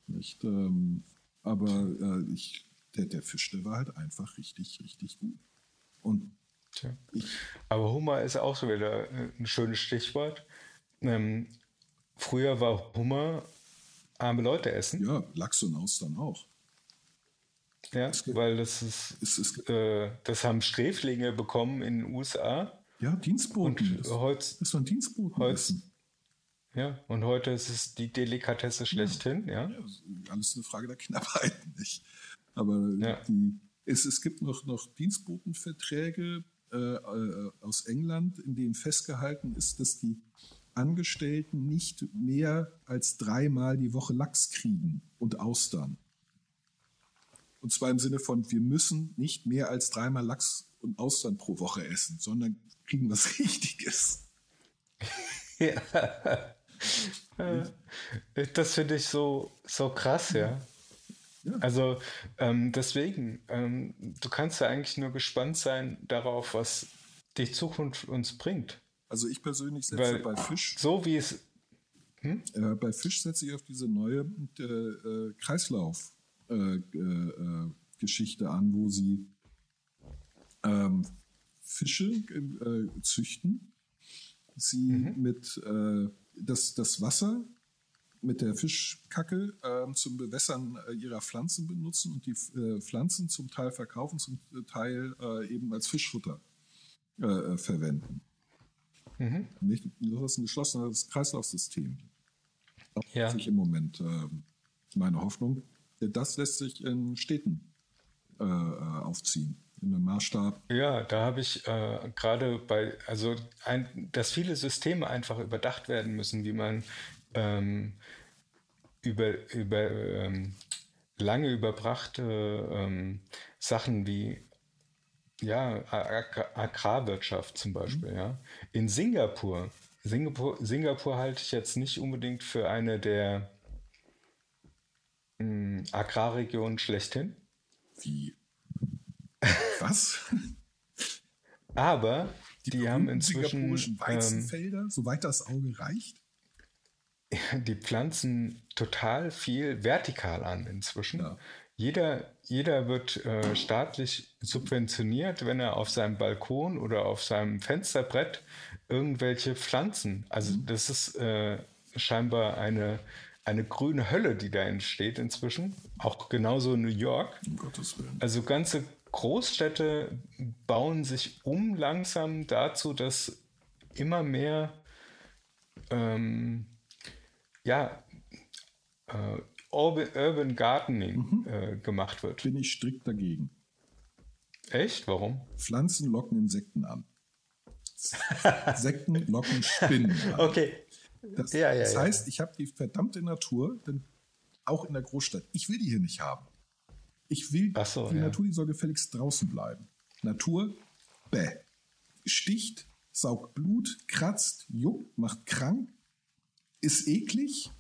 Nicht? Ähm, aber äh, ich, der, der Fisch, der war halt einfach richtig, richtig gut. Und ich, aber Hummer ist auch so wieder äh, ein schönes Stichwort. Ähm, früher war Hummer arme Leute essen. Ja, Lachs und Austern auch. Ja, weil das ist, ist, ist äh, das haben Sträflinge bekommen in den USA Ja, Dienstboten. Und heute, das ist so ein Dienstboten. Heute, ja, und heute ist es die Delikatesse schlechthin, ja. ja. alles eine Frage der Knappheit, <laughs> nicht? Aber ja. die, es, es gibt noch, noch Dienstbotenverträge äh, äh, aus England, in denen festgehalten ist, dass die Angestellten nicht mehr als dreimal die Woche Lachs kriegen und Austern. Und zwar im Sinne von, wir müssen nicht mehr als dreimal Lachs und Austern pro Woche essen, sondern kriegen was <laughs> Richtiges. <laughs> Ja. Das finde ich so, so krass, ja. ja. Also ähm, deswegen, ähm, du kannst ja eigentlich nur gespannt sein darauf, was die Zukunft uns bringt. Also ich persönlich setze Weil, bei Fisch. So wie es. Hm? Äh, bei Fisch setze ich auf diese neue äh, äh Kreislauf-Geschichte äh, äh, an, wo sie ähm, Fische äh, züchten, sie mhm. mit das, das Wasser mit der Fischkacke äh, zum Bewässern äh, ihrer Pflanzen benutzen und die äh, Pflanzen zum Teil verkaufen, zum Teil eben als Fischfutter verwenden. Mhm. Nicht, das ist ein geschlossenes Kreislaufsystem. Das ja. ist im Moment äh, meine Hoffnung. Das lässt sich in Städten äh, aufziehen, in einem Maßstab. Ja, da habe ich äh, gerade bei, also ein, dass viele Systeme einfach überdacht werden müssen, wie man ähm, über, über ähm, lange überbrachte ähm, Sachen wie ja, Agrarwirtschaft zum Beispiel, mhm. ja. In Singapur, Singapur, Singapur halte ich jetzt nicht unbedingt für eine der mh, hm, Agrarregionen schlechthin. Wie? Was? Aber die, die haben inzwischen singapurischen Weizenfelder, ähm, soweit das Auge reicht. <laughs> Die pflanzen total viel vertikal an inzwischen. Ja. Jeder, jeder wird äh, staatlich subventioniert, wenn er auf seinem Balkon oder auf seinem Fensterbrett irgendwelche Pflanzen, also mhm. das ist äh, scheinbar eine, eine grüne Hölle, die da entsteht inzwischen, auch genauso in New York. Um Gottes Willen. Also ganze Großstädte bauen sich um langsam dazu, dass immer mehr ähm, ja, äh, Urban Gardening mhm. äh, gemacht wird. Bin ich strikt dagegen. Echt? Warum? Pflanzen locken Insekten an. Insekten locken Spinnen an. <laughs> Okay. Das, ja, ja, das heißt, ich habe die verdammte Natur, denn auch in der Großstadt. Ich will die hier nicht haben. Ich will so, die ja. Natur, die soll gefälligst draußen bleiben. Natur, bäh. Sticht, saugt Blut, kratzt, juckt, macht krank, ist eklig,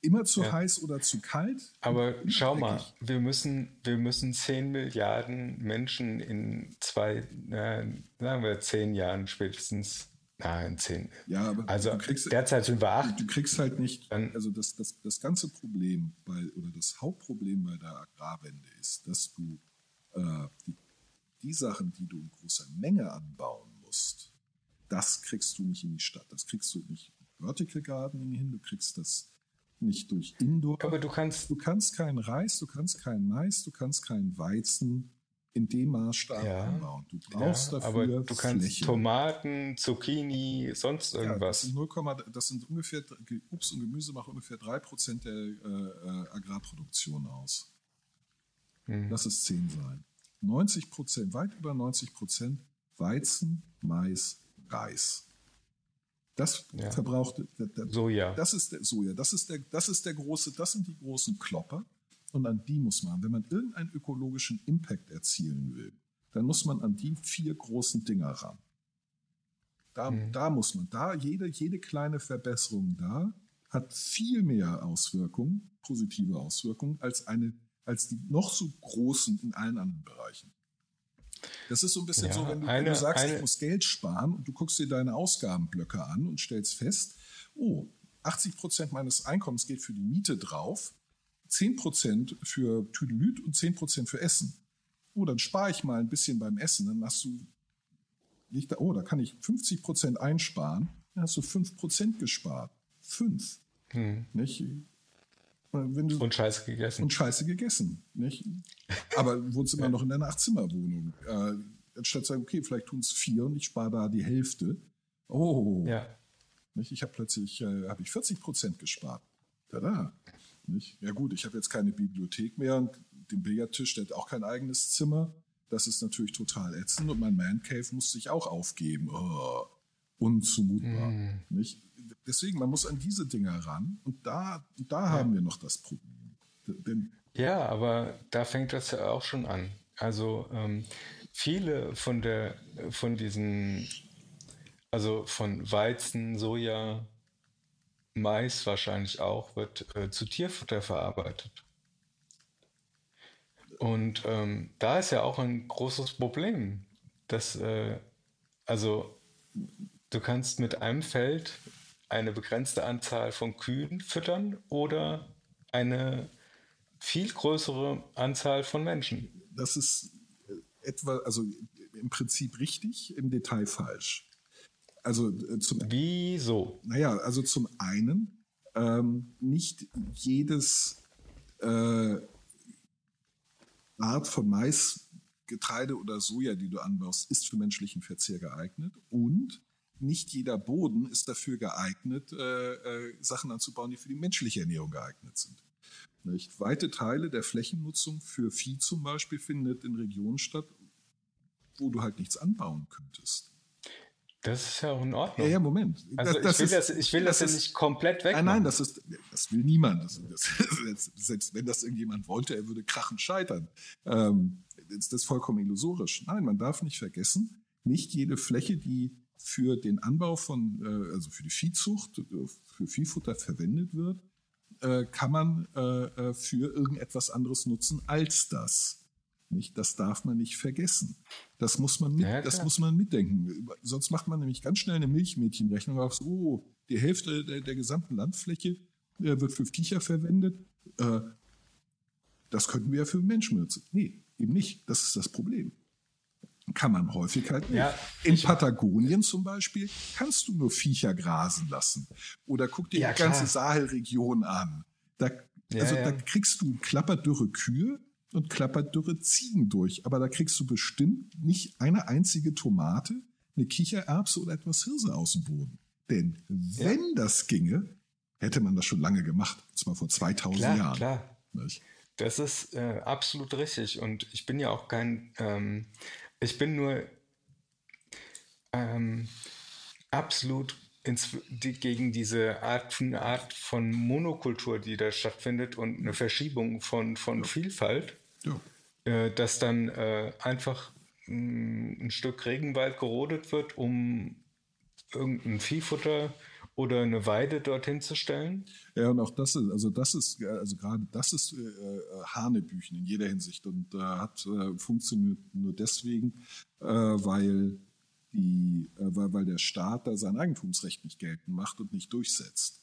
immer zu ja. heiß oder zu kalt. Aber schau mal, wir müssen, wir müssen 10 Milliarden Menschen in zwei, äh, sagen wir 10 Jahren spätestens. Nein, 10. Ja, aber also kriegst, derzeit sind wir 8. Du kriegst halt nicht, also das, das, das ganze Problem bei, oder das Hauptproblem bei der Agrarwende ist, dass du äh, die, die Sachen, die du in großer Menge anbauen musst, das kriegst du nicht in die Stadt. Das kriegst du nicht Vertical Gardening hin, du kriegst das nicht durch Indoor. Aber du kannst. Du kannst keinen Reis, du kannst keinen Mais, du kannst keinen Weizen in dem Maßstab ja, anbauen. Du brauchst ja, dafür aber du kannst Fläche. Tomaten, Zucchini, sonst irgendwas. Ja, das, sind 0, das sind ungefähr, Obst und Gemüse machen ungefähr 3% der äh, äh, Agrarproduktion aus. Hm. Lass es 10 sein. 90% weit über 90% Weizen, Mais, Reis. Das ja. verbraucht Soja. Das ist der Soja. Das ist der, das ist der große, das sind die großen Klopper. Und an die muss man, wenn man irgendeinen ökologischen Impact erzielen will, dann muss man an die vier großen Dinger ran. Da, mhm. da muss man, da jede, jede kleine Verbesserung da hat viel mehr Auswirkungen, positive Auswirkungen, als eine, als die noch so großen in allen anderen Bereichen. Das ist so ein bisschen ja, so, wenn du, eine, wenn du sagst, eine, ich muss Geld sparen und du guckst dir deine Ausgabenblöcke an und stellst fest, oh, 80 Prozent meines Einkommens geht für die Miete drauf, 10 Prozent für Tüdelüt und 10 Prozent für Essen. Oh, dann spare ich mal ein bisschen beim Essen, dann hast du, oh, da kann ich 50 Prozent einsparen, dann hast du 5 Prozent gespart. 5. Hm. Nicht? Du, und Scheiße gegessen. Und Scheiße gegessen. Nicht? Aber wohnst immer <laughs> ja. noch in deiner Achtzimmerwohnung. Äh, anstatt zu sagen, okay, vielleicht tun es vier und ich spare da die Hälfte. Oh, Ja. nicht? ich habe plötzlich äh, hab ich 40 Prozent gespart. Tada. Nicht? Ja gut, ich habe jetzt keine Bibliothek mehr und den Billardtisch, der hat auch kein eigenes Zimmer. Das ist natürlich total ätzend und mein Man Cave musste ich auch aufgeben. Oh, unzumutbar. Mm. Nicht? Deswegen, man muss an diese Dinge ran und da, da haben wir noch das Problem. Denn Ja, aber da fängt das ja auch schon an. Also ähm, viele von der von diesen, also von Weizen, Soja, Mais wahrscheinlich auch, wird äh, zu Tierfutter verarbeitet. Und ähm, da ist ja auch ein großes Problem, dass äh, also du kannst mit einem Feld eine begrenzte Anzahl von Kühen füttern oder eine viel größere Anzahl von Menschen. das ist äh, etwa, also im Prinzip richtig, im Detail falsch. Also äh, zum Wieso? Naja, also zum einen, ähm, nicht jedes äh, Art von Mais, Getreide oder Soja, die du anbaust, ist für menschlichen Verzehr geeignet. Und nicht jeder Boden ist dafür geeignet, äh, äh, Sachen anzubauen, die für die menschliche Ernährung geeignet sind. Nicht? Weite Teile der Flächennutzung für Vieh zum Beispiel findet in Regionen statt, wo du halt nichts anbauen könntest. Das ist ja auch in Ordnung. Ja, ja, Moment. Also Das- das ich will ist- das, ich will das, ja ist- nicht komplett wegmachen. Nein, nein, das ist, das will niemand. Das, das, selbst wenn das irgendjemand wollte, er würde krachen scheitern. Ähm, das ist vollkommen illusorisch. Nein, man darf nicht vergessen, nicht jede Fläche, die für den Anbau von, äh, also für die Viehzucht, für Viehfutter verwendet wird, äh, kann man äh, äh, für irgendetwas anderes nutzen als das. Nicht? Das darf man nicht vergessen. Das muss man, mit, Ja, das muss man mitdenken. Sonst macht man nämlich ganz schnell eine Milchmädchenrechnung auf, so, oh, die Hälfte der, der gesamten Landfläche äh, wird für Viecher verwendet. Äh, das könnten wir ja für Menschen nutzen. Nee, eben nicht. Das ist das Problem. Kann man häufig halt nicht. Ja, In Patagonien zum Beispiel kannst du nur Viecher grasen lassen. Oder guck dir Ja, die ganze. Sahelregion an. Da, also ja. da kriegst du klapperdürre Kühe und klapperdürre Ziegen durch. Aber da kriegst du bestimmt nicht eine einzige Tomate, eine Kichererbse oder etwas Hirse aus dem Boden. Denn wenn das ginge, hätte man das schon lange gemacht. Und zwar vor 2000 Klar, Jahren. klar. Nicht? Das ist äh, absolut richtig. Und ich bin ja auch kein, ähm, ich bin nur ähm, absolut ins, die, gegen diese Art, von- Art von Monokultur, die da stattfindet und eine Verschiebung von, von Vielfalt, Ja. äh, dass dann äh, einfach ein Stück Regenwald gerodet wird, um irgendein Viehfutter oder eine Weide dorthin zu stellen. Ja, und auch das ist, also das ist, äh, also gerade das ist äh, Hanebüchen in jeder Hinsicht und äh, hat äh, funktioniert nur deswegen, weil die, weil, weil der Staat da sein Eigentumsrecht nicht geltend macht und nicht durchsetzt.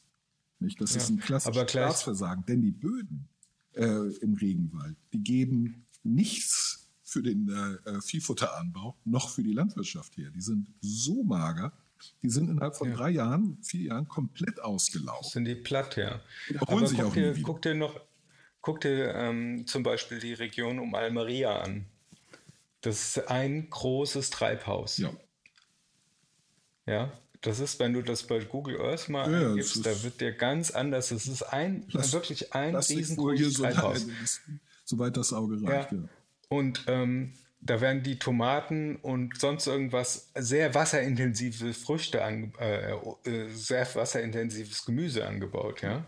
Nicht? Das ist Ja, ein klassisches Staatsversagen, denn die Böden äh, im Regenwald, die geben nichts für den äh, äh, Viehfutteranbau noch für die Landwirtschaft her. Die sind so mager, die sind innerhalb von Ja. drei Jahren, vier Jahren komplett ausgelaugt. sind die platt, ja. Aber sich guck auch dir, guck dir noch, guck dir ähm, zum Beispiel die Region um Almeria an. Das ist ein großes Treibhaus. Ja. Ja, das ist, wenn du das bei Google Earth mal Ja, das da wird dir ganz anders. Es ist ein, Plas- wirklich ein riesengroßes so, Treibhaus. das- soweit das Auge reicht. Ja. Ja. Und ähm, da werden die Tomaten und sonst irgendwas sehr wasserintensive Früchte, an, äh, äh, sehr wasserintensives Gemüse angebaut, ja.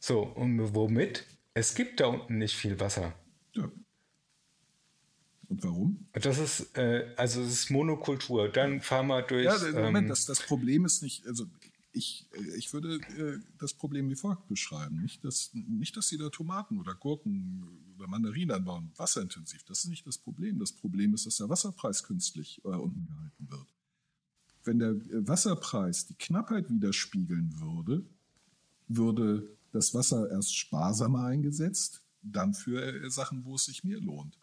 So, und womit? Es gibt da unten nicht viel Wasser. Ja. Und warum? Das ist, äh, also es ist Monokultur. Dann fahr mal durch. Ja, der- Moment, ähm, das, das Problem ist nicht, also ich, äh, ich würde äh, das Problem wie folgt beschreiben. Nicht dass, nicht, dass sie da Tomaten oder Gurken oder Mandarinen anbauen, wasserintensiv. Das ist nicht das Problem. Das Problem ist, dass der Wasserpreis künstlich äh, unten gehalten wird. Wenn der äh, Wasserpreis die Knappheit widerspiegeln würde, würde das Wasser erst sparsamer eingesetzt, dann für äh, Sachen, wo es sich mehr lohnt.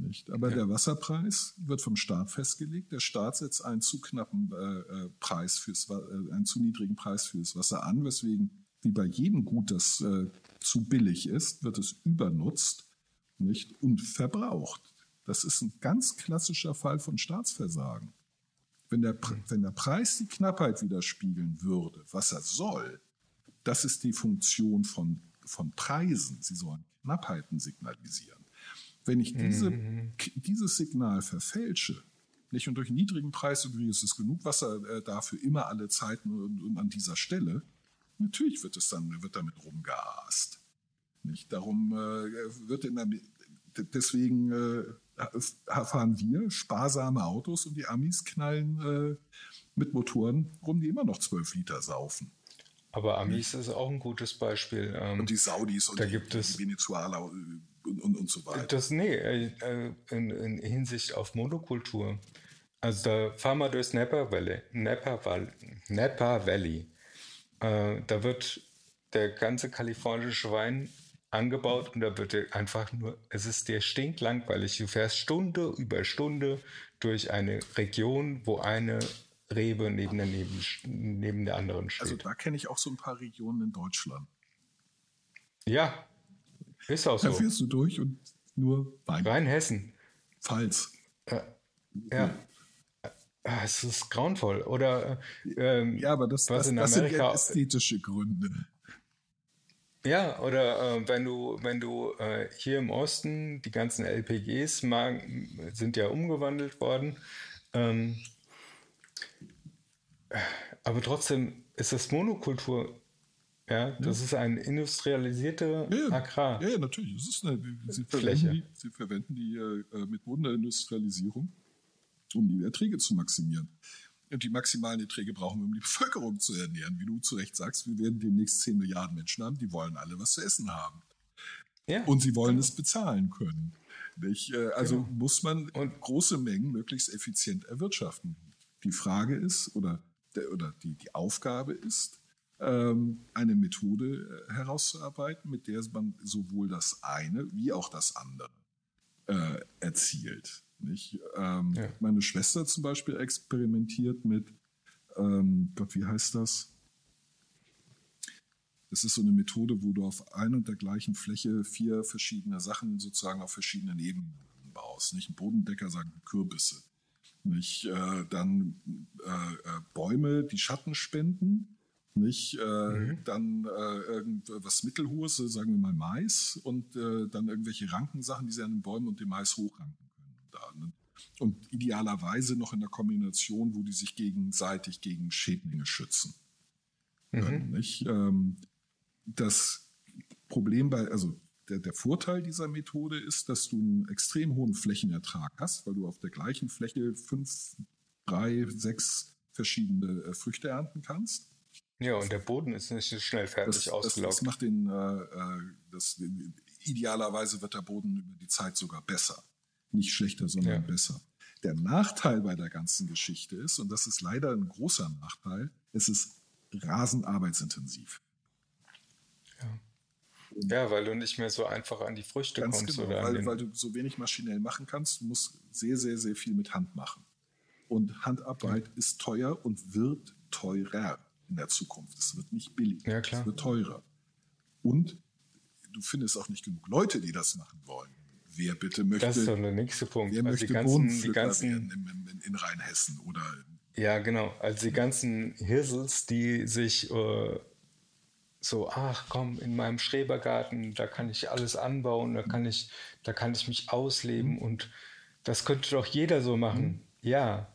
Nicht? Aber der Wasserpreis wird vom Staat festgelegt. Der Staat setzt einen zu knappen äh, äh, Preis fürs, äh, einen zu niedrigen Preis fürs Wasser an, weswegen, wie bei jedem Gut, das äh, zu billig ist, wird es übernutzt nicht? und verbraucht. Das ist ein ganz klassischer Fall von Staatsversagen. Wenn der, wenn der Preis die Knappheit widerspiegeln würde, was er soll, das ist die Funktion von, von Preisen. Sie sollen Knappheiten signalisieren. Wenn ich diese, mhm. dieses Signal verfälsche, nicht und durch einen niedrigen Preis übrigens ist genug Wasser äh, da für immer alle Zeiten und, und, an dieser Stelle, natürlich wird es dann wird damit rumgeast. Nicht darum äh, wird in der, deswegen äh, fahren wir sparsame Autos und die Amis knallen äh, mit Motoren rum, die immer noch 12 Liter saufen. Aber Amis ist auch ein gutes Beispiel. Ähm, und die Saudis und da die, gibt es, die Venezuela und, und, und, so weiter. Das, nee, äh, in, in, Hinsicht auf Monokultur. Also da fahren wir durchs Napa Valley. Napa Valley. Napa Valley. Äh, da wird der ganze kalifornische Wein angebaut und da wird einfach nur, es ist dir stinklangweilig. Du fährst Stunde über Stunde durch eine Region, wo eine Rebe neben der, neben, neben der anderen steht. Also da kenne ich auch so ein paar Regionen in Deutschland. Ja, ist auch so. Da fährst du durch und nur Wein. Rheinhessen. Pfalz. Äh, ja. Ah, es ist grauenvoll. Oder ähm, ja, aber das, was das, in das Amerika, sind ja ästhetische Gründe. Ja, oder äh, wenn du, wenn du äh, hier im Osten, die ganzen LPGs mag, sind ja umgewandelt worden. Ähm, aber trotzdem ist das Monokultur. Ja, das ja. ist ein industrialisierter ja, Agrar. Ja, ja, natürlich. Das ist eine, sie, verwenden die, sie verwenden die äh, Methoden der Industrialisierung, um die Erträge zu maximieren. Und die maximalen Erträge brauchen wir, um die Bevölkerung zu ernähren. Wie du zu Recht sagst, wir werden demnächst 10 Milliarden Menschen haben, die wollen alle was zu essen haben. Ja, und sie wollen genau. es bezahlen können. Nicht? Äh, also genau. muss man und große Mengen möglichst effizient erwirtschaften. Die Frage ist, oder, oder die, die Aufgabe ist, eine Methode äh, herauszuarbeiten, mit der man sowohl das eine wie auch das andere äh, erzielt. Nicht? Ähm, ja. Meine Schwester zum Beispiel experimentiert mit, ähm, Gott, wie heißt das? Das ist so eine Methode, wo du auf ein und der gleichen Fläche vier verschiedene Sachen sozusagen auf verschiedenen Ebenen baust. Nicht? Ein Bodendecker sagen Kürbisse. Nicht? Äh, dann äh, äh, Bäume, die Schatten spenden. Nicht? Äh, mhm. Dann äh, irgendwas Mittelhohes, sagen wir mal Mais. Und äh, dann irgendwelche Rankensachen, die sie an den Bäumen und dem Mais hochranken da. Ne? Und idealerweise noch in der Kombination, wo die sich gegenseitig gegen Schädlinge schützen. Mhm. Nicht? Ähm, das Problem bei, also der, der, Vorteil dieser Methode ist, dass du einen extrem hohen Flächenertrag hast, weil du auf der gleichen Fläche fünf, drei, sechs verschiedene äh, Früchte ernten kannst. Ja, und der Boden ist nicht so schnell fertig das, ausgelaugt. Das, das macht den, äh, äh das, idealerweise wird der Boden über die Zeit sogar besser. Nicht schlechter, sondern ja. besser. Der Nachteil bei der ganzen Geschichte ist, und das ist leider ein großer Nachteil, es ist rasend arbeitsintensiv. Ja. Ja, weil du nicht mehr so einfach an die Früchte Ganz kommst. Genau, oder weil, weil du so wenig maschinell machen kannst. Du musst sehr, sehr, sehr viel mit Hand machen. Und Handarbeit ja. ist teuer und wird teurer in der Zukunft. Es wird nicht billig. Ja, klar. Es wird teurer. Und du findest auch nicht genug Leute, die das machen wollen. Wer bitte möchte. Das ist doch der nächste Punkt. Wer also möchte die ganzen, die ganzen in, in, in, Rheinhessen oder. Ja, genau. Also die ganzen Hirsels, die sich äh, so, ach komm, in meinem Schrebergarten, da kann ich alles anbauen, da kann ich, da kann ich mich ausleben und das könnte doch jeder so machen. Mhm. Ja.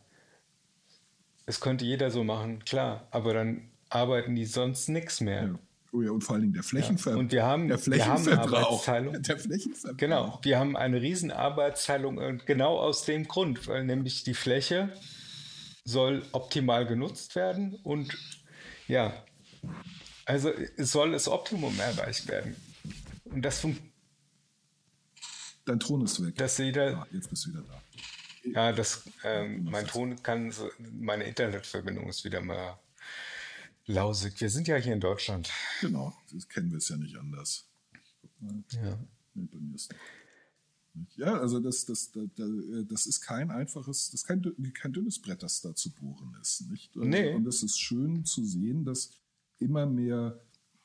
Es könnte jeder so machen, klar, aber dann arbeiten die sonst nichts mehr. Ja. Oh ja, und vor allen Dingen der Flächenverbrauch. Ja, und wir haben, der Flächenverbrauch. Wir haben Arbeitsteilung. <laughs> Der Flächenverbrauch. Genau, wir haben eine riesen Arbeitsteilung und genau aus dem Grund, weil nämlich die Fläche soll optimal genutzt werden und ja, also soll das Optimum erreicht werden. Und das funktioniert. Dein Ton ist weg. Dass jeder, ja, jetzt bist du wieder da. Ja, das, ähm, mein Ton kann, meine Internetverbindung ist wieder mal Lausig. Wir sind ja hier in Deutschland. Genau, das kennen wir es ja nicht anders. Ja. Ja, also das, das, das, das ist kein einfaches, das ist kein, kein dünnes Brett, das da zu bohren ist. Nicht? Nee. Und es ist schön zu sehen, dass immer mehr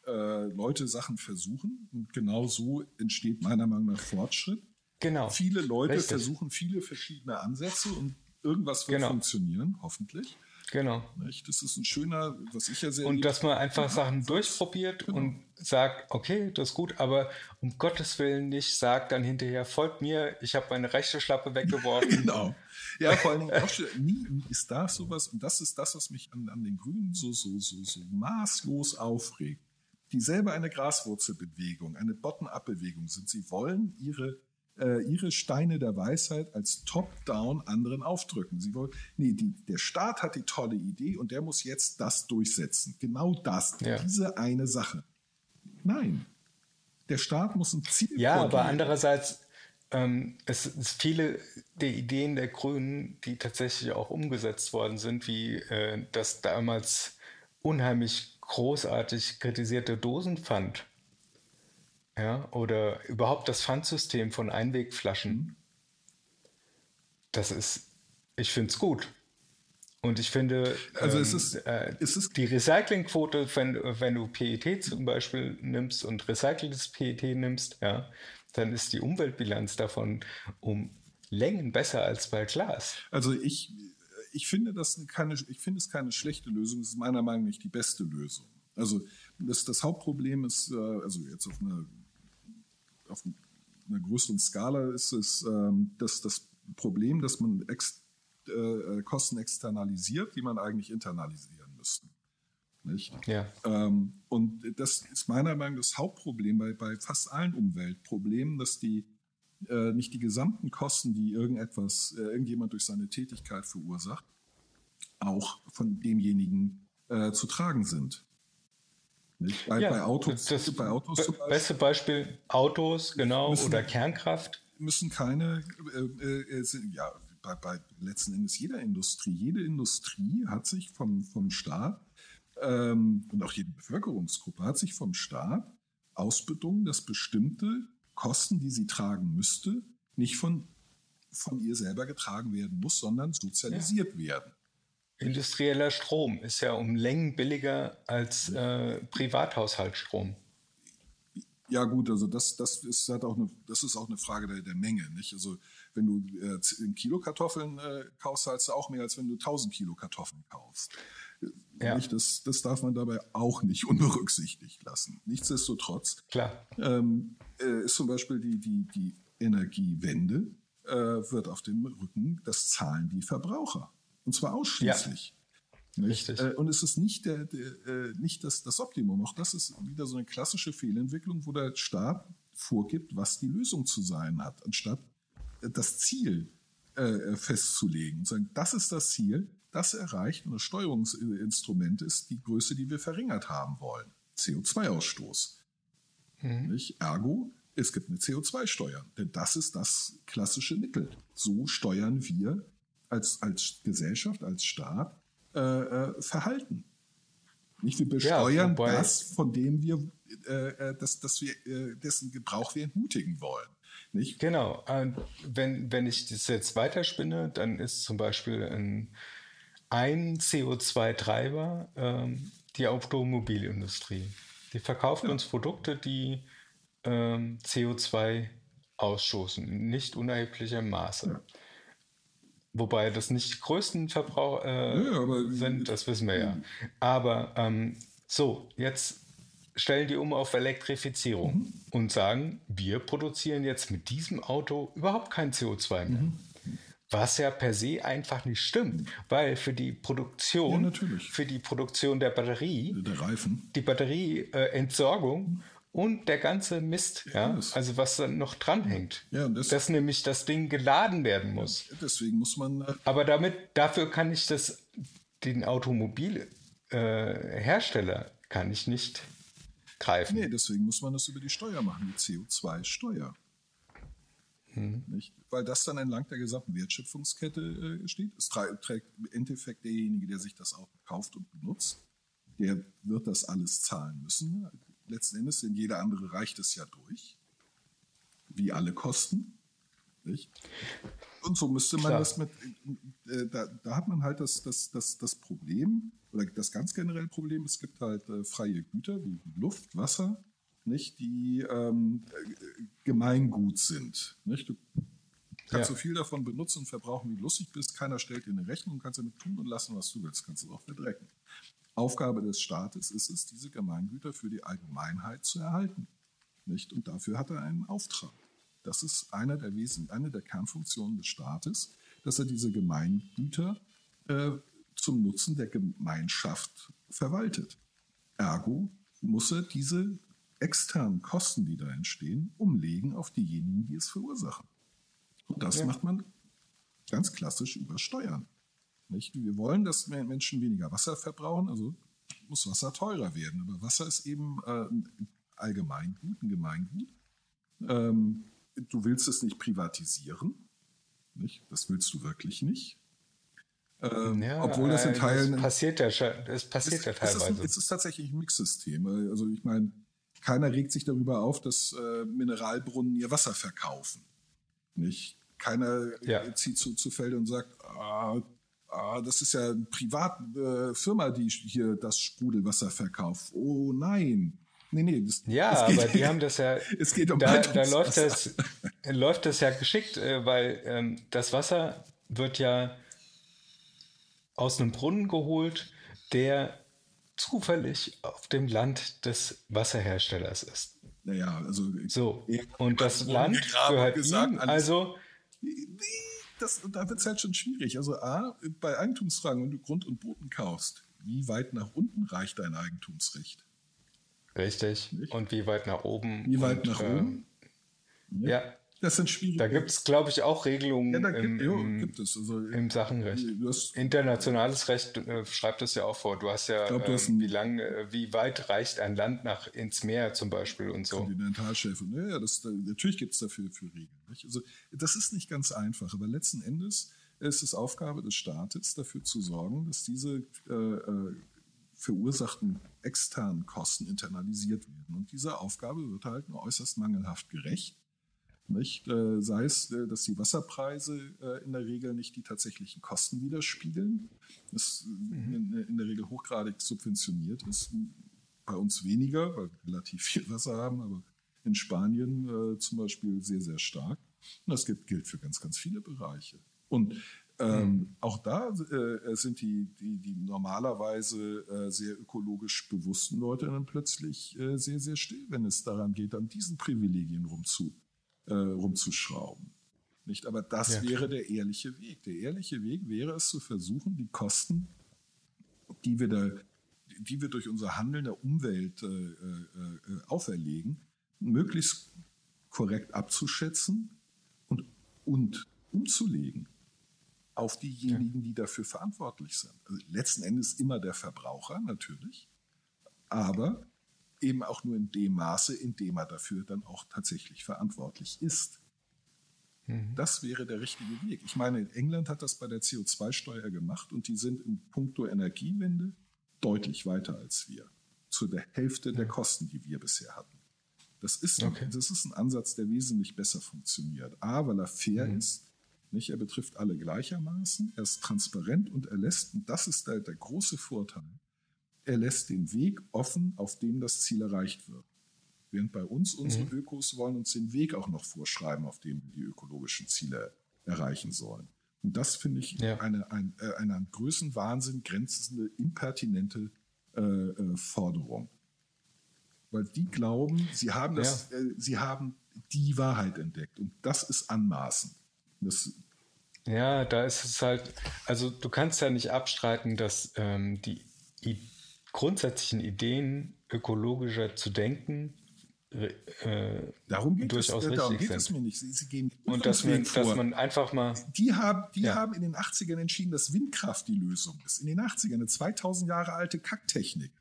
äh, Leute Sachen versuchen. Und genau so entsteht meiner Meinung nach Fortschritt. Genau. Viele Leute Richtig. versuchen viele verschiedene Ansätze und irgendwas wird Genau. funktionieren, hoffentlich. Genau. Das ist ein schöner, was ich ja sehr Und dass man einfach Sachen durchprobiert Genau. und sagt, okay, das ist gut, aber um Gottes Willen nicht sagt dann hinterher, folgt mir, ich habe meine rechte Schlappe weggeworfen. <laughs> Genau. Ja, vor <laughs> auch schon, nie ist da sowas, und das ist das, was mich an, an den Grünen so, so, so, so maßlos aufregt. Die selber eine Graswurzelbewegung, eine Bottom-up-Bewegung sind. Sie wollen ihre, äh, ihre Steine der Weisheit als Top-down anderen aufdrücken. Sie wollen, nee, die, der Staat hat die tolle Idee und der muss jetzt das durchsetzen. Genau das, Ja. diese eine Sache. Nein. Der Staat muss ein Ziel Ja, aber vorgeben. andererseits, ähm, es ist viele der Ideen der Grünen, die tatsächlich auch umgesetzt worden sind, wie äh, das damals unheimlich großartig kritisierte Dosenpfand. Ja, oder überhaupt das Pfandsystem von Einwegflaschen. Das ist, ich finde es gut. Und ich finde, Also es ähm, ist- äh, es ist- die Recyclingquote, wenn, wenn du PET zum Beispiel nimmst und recyceltes PET nimmst, ja, dann ist die Umweltbilanz davon um Längen besser als bei Glas. Also ich, ich finde das keine, ich finde es keine schlechte Lösung. Es ist meiner Meinung nach nicht die beste Lösung. Also das, das Hauptproblem ist, äh, also jetzt auf einer, auf einer größeren Skala ist es ähm, dass das Problem, dass man ex, äh, Kosten externalisiert, die man eigentlich internalisieren müsste. Nicht? Ja. Ähm, und das ist meiner Meinung nach das Hauptproblem bei, bei fast allen Umweltproblemen, dass die äh, nicht die gesamten Kosten, die irgendetwas, äh, irgendjemand durch seine Tätigkeit verursacht, auch von demjenigen äh, zu tragen sind. Nicht? Bei, bei Autos, das bei Autos zum Beispiel beste Beispiel Autos, genau, Müssen- oder Kernkraft. müssen keine, äh, äh, sind, ja, bei, bei letzten Endes jeder Industrie, jede Industrie hat sich vom, vom Staat ähm, und auch jede Bevölkerungsgruppe hat sich vom Staat ausbedungen, dass bestimmte Kosten, die sie tragen müsste, nicht von, von ihr selber getragen werden muss, sondern sozialisiert werden. Industrieller Strom ist ja um Längen billiger als äh, Privathaushaltsstrom. Ja gut, also das, das ist halt auch eine, das ist auch eine Frage der, der Menge, nicht? Also wenn du äh, ein Kilo Kartoffeln äh, kaufst, zahlst du auch mehr, als wenn du 1000 Kilo Kartoffeln kaufst. Ja. Nicht? Das, das darf man dabei auch nicht unberücksichtigt lassen. Nichtsdestotrotz Klar. ähm, äh, ist zum Beispiel die, die, die Energiewende äh, wird auf dem Rücken, das zahlen die Verbraucher. Und zwar ausschließlich. Nicht? Richtig. Äh, und es ist nicht, der, der, äh, nicht das, das Optimum. Auch das ist wieder so eine klassische Fehlentwicklung, wo der Staat vorgibt, was die Lösung zu sein hat, anstatt äh, das Ziel äh, festzulegen und sagen, das ist das Ziel, das erreicht und das Steuerungsinstrument ist die Größe, die wir verringert haben wollen. CO2-Ausstoß. Nicht? Ergo, es gibt eine CO2-Steuer, denn das ist das klassische Mittel. So steuern wir als, als Gesellschaft, als Staat äh, äh, Verhalten. Nicht, wir besteuern wobei- das, von dem wir, äh, äh, das, das wir, äh, dessen Gebrauch wir entmutigen wollen. Nicht? Genau. Und wenn, wenn ich das jetzt weiterspinne, dann ist zum Beispiel ein, ein CO2-Treiber ähm, die Automobilindustrie. Die verkauft uns Produkte, die ähm, CO2 ausstoßen, in nicht unerheblichem Maße. Wobei das nicht die größten Verbraucher äh, Ja, sind, das wissen wir ja. Aber ähm, so, jetzt stellen die um auf Elektrifizierung Mhm. und sagen, wir produzieren jetzt mit diesem Auto überhaupt kein CO2 mehr. Mhm. Was ja per se einfach nicht stimmt, weil für die Produktion, Ja, für die Produktion der Batterie, Der Reifen. die Batterieentsorgung und der ganze Mist, ja, das- also was dann noch dranhängt, Ja, das- dass nämlich das Ding geladen werden muss. Deswegen muss man äh, Aber damit, dafür kann ich das, den Automobilhersteller äh, kann ich nicht greifen. Nee, deswegen muss man das über die Steuer machen, die CO2-Steuer. Nicht? Weil das dann entlang der gesamten Wertschöpfungskette äh, steht. Es trägt im Endeffekt derjenige, der sich das Auto kauft und benutzt, der wird das alles zahlen müssen. Letzten Endes, denn jeder andere reicht es ja durch. Wie alle Kosten. Nicht? Und so müsste man Klar. das mit, äh, da, da hat man halt das, das, das, das Problem, oder das ganz generelle Problem, es gibt halt äh, freie Güter wie Luft, Wasser, nicht, die ähm, Gemeingut sind. Nicht? Du kannst Ja. so viel davon benutzen und verbrauchen, wie du lustig bist. Keiner stellt dir eine Rechnung, du kannst damit tun und lassen, was du willst. Kannst es auch verdrecken. Aufgabe des Staates ist es, diese Gemeingüter für die Allgemeinheit zu erhalten. Nicht? Und dafür hat er einen Auftrag. Das ist einer der Wesen, eine der Kernfunktionen des Staates, dass er diese Gemeingüter äh, zum Nutzen der Gemeinschaft verwaltet. Ergo muss er diese externen Kosten, die da entstehen, umlegen auf diejenigen, die es verursachen. Und das Ja. macht man ganz klassisch über Steuern. Nicht? Wir wollen, dass Menschen weniger Wasser verbrauchen, also muss Wasser teurer werden. Aber Wasser ist eben äh, ein Allgemeingut, ein Gemeingut. Ähm, du willst es nicht privatisieren. Nicht? Das willst du wirklich nicht. Ähm, obwohl das in äh, Teilen. Das passiert ja, das passiert ja es, es, ist, teilweise. es ist tatsächlich ein Mixsystem. Also ich meine, keiner regt sich darüber auf, dass äh, Mineralbrunnen ihr Wasser verkaufen. Nicht? Keiner Ja. äh, zieht zu, zu Felde und sagt, ah, ah, das ist ja eine private äh, Firma, die hier das Sprudelwasser verkauft. Oh nein. Nee, nee. Das, Ja, geht- aber die <laughs> haben das ja. Es geht um da, da läuft das, läuft das ja geschickt, äh, weil ähm, das Wasser wird ja aus einem Brunnen geholt, der zufällig auf dem Land des Wasserherstellers ist. Naja, also So. Und das Land gehört gesagt, ihm, also das, da wird es halt schon schwierig. Also A, bei Eigentumsfragen, wenn du Grund und Boden kaufst, wie weit nach unten reicht dein Eigentumsrecht? richtig. Nicht? Und wie weit nach oben? Wie weit und, nach äh, oben? Ja, Das sind schwierige. da gibt es, glaube ich, auch Regelungen ja, da im, gibt, jo, im, gibt es. Also, im Sachenrecht. Hast, Internationales Recht äh, schreibt das ja auch vor. Du hast ja, glaub, du hast ähm, wie lang, äh, wie weit reicht ein Land nach ins Meer zum Beispiel und so. Kontinentalschäfer. Naja, das, da, natürlich gibt es dafür für Regeln. Nicht? Also, das ist nicht ganz einfach, aber letzten Endes ist es Aufgabe des Staates, dafür zu sorgen, dass diese äh, äh, verursachten externen Kosten internalisiert werden. Und diese Aufgabe wird halt nur äußerst mangelhaft gerecht. Nicht? Äh, sei es, äh, dass die Wasserpreise äh, in der Regel nicht die tatsächlichen Kosten widerspiegeln, das äh, in, der Regel hochgradig subventioniert ist. Bei uns weniger, weil wir relativ viel Wasser haben, aber in Spanien zum Beispiel sehr, sehr stark. Und das gilt, gilt für ganz, ganz viele Bereiche. Und ähm, auch da äh, sind die, die, die normalerweise äh, sehr ökologisch bewussten Leute dann plötzlich äh, sehr, sehr still, wenn es daran geht, an diesen Privilegien rumzu, äh, rumzuschrauben. Nicht? Aber das Ja, wäre der ehrliche Weg. Der ehrliche Weg wäre es zu versuchen, die Kosten, die wir, da, die wir durch unser Handeln der Umwelt äh, äh, äh, auferlegen, möglichst korrekt abzuschätzen und, und umzulegen auf diejenigen, die dafür verantwortlich sind. Also letzten Endes immer der Verbraucher natürlich, aber eben auch nur in dem Maße, in dem er dafür dann auch tatsächlich verantwortlich ist. Das wäre der richtige Weg. Ich meine, England hat das bei der CO2-Steuer gemacht und die sind in puncto Energiewende deutlich weiter als wir. Zu der Hälfte der Kosten, die wir bisher hatten. Das ist, Okay. das ist ein Ansatz, der wesentlich besser funktioniert. A, weil er fair ist. Nicht? Er betrifft alle gleichermaßen. Er ist transparent und er lässt, und das ist der, der große Vorteil, er lässt den Weg offen, auf dem das Ziel erreicht wird. Während bei uns unsere Ökos wollen uns den Weg auch noch vorschreiben, auf dem wir die ökologischen Ziele erreichen sollen. Und das finde ich Ja. eine, ein, äh, eine an Größenwahnsinn grenzende, impertinente äh, äh, Forderung. Weil die glauben, sie haben, das, äh, sie haben die Wahrheit entdeckt. Und das ist anmaßend. Das, Ja, da ist es halt, also du kannst ja nicht abstreiten, dass ähm, die I grundsätzlichen Ideen, ökologischer zu denken, äh, darum geht, es, durchaus äh, darum geht es sind. mir nicht. Sie, sie gehen Und dass man, Irrtumsweg dass vor. man einfach mal, Die, haben, die Ja. haben in den 80ern entschieden, dass Windkraft die Lösung ist. In den 80ern, eine 2000 Jahre alte Kacktechnik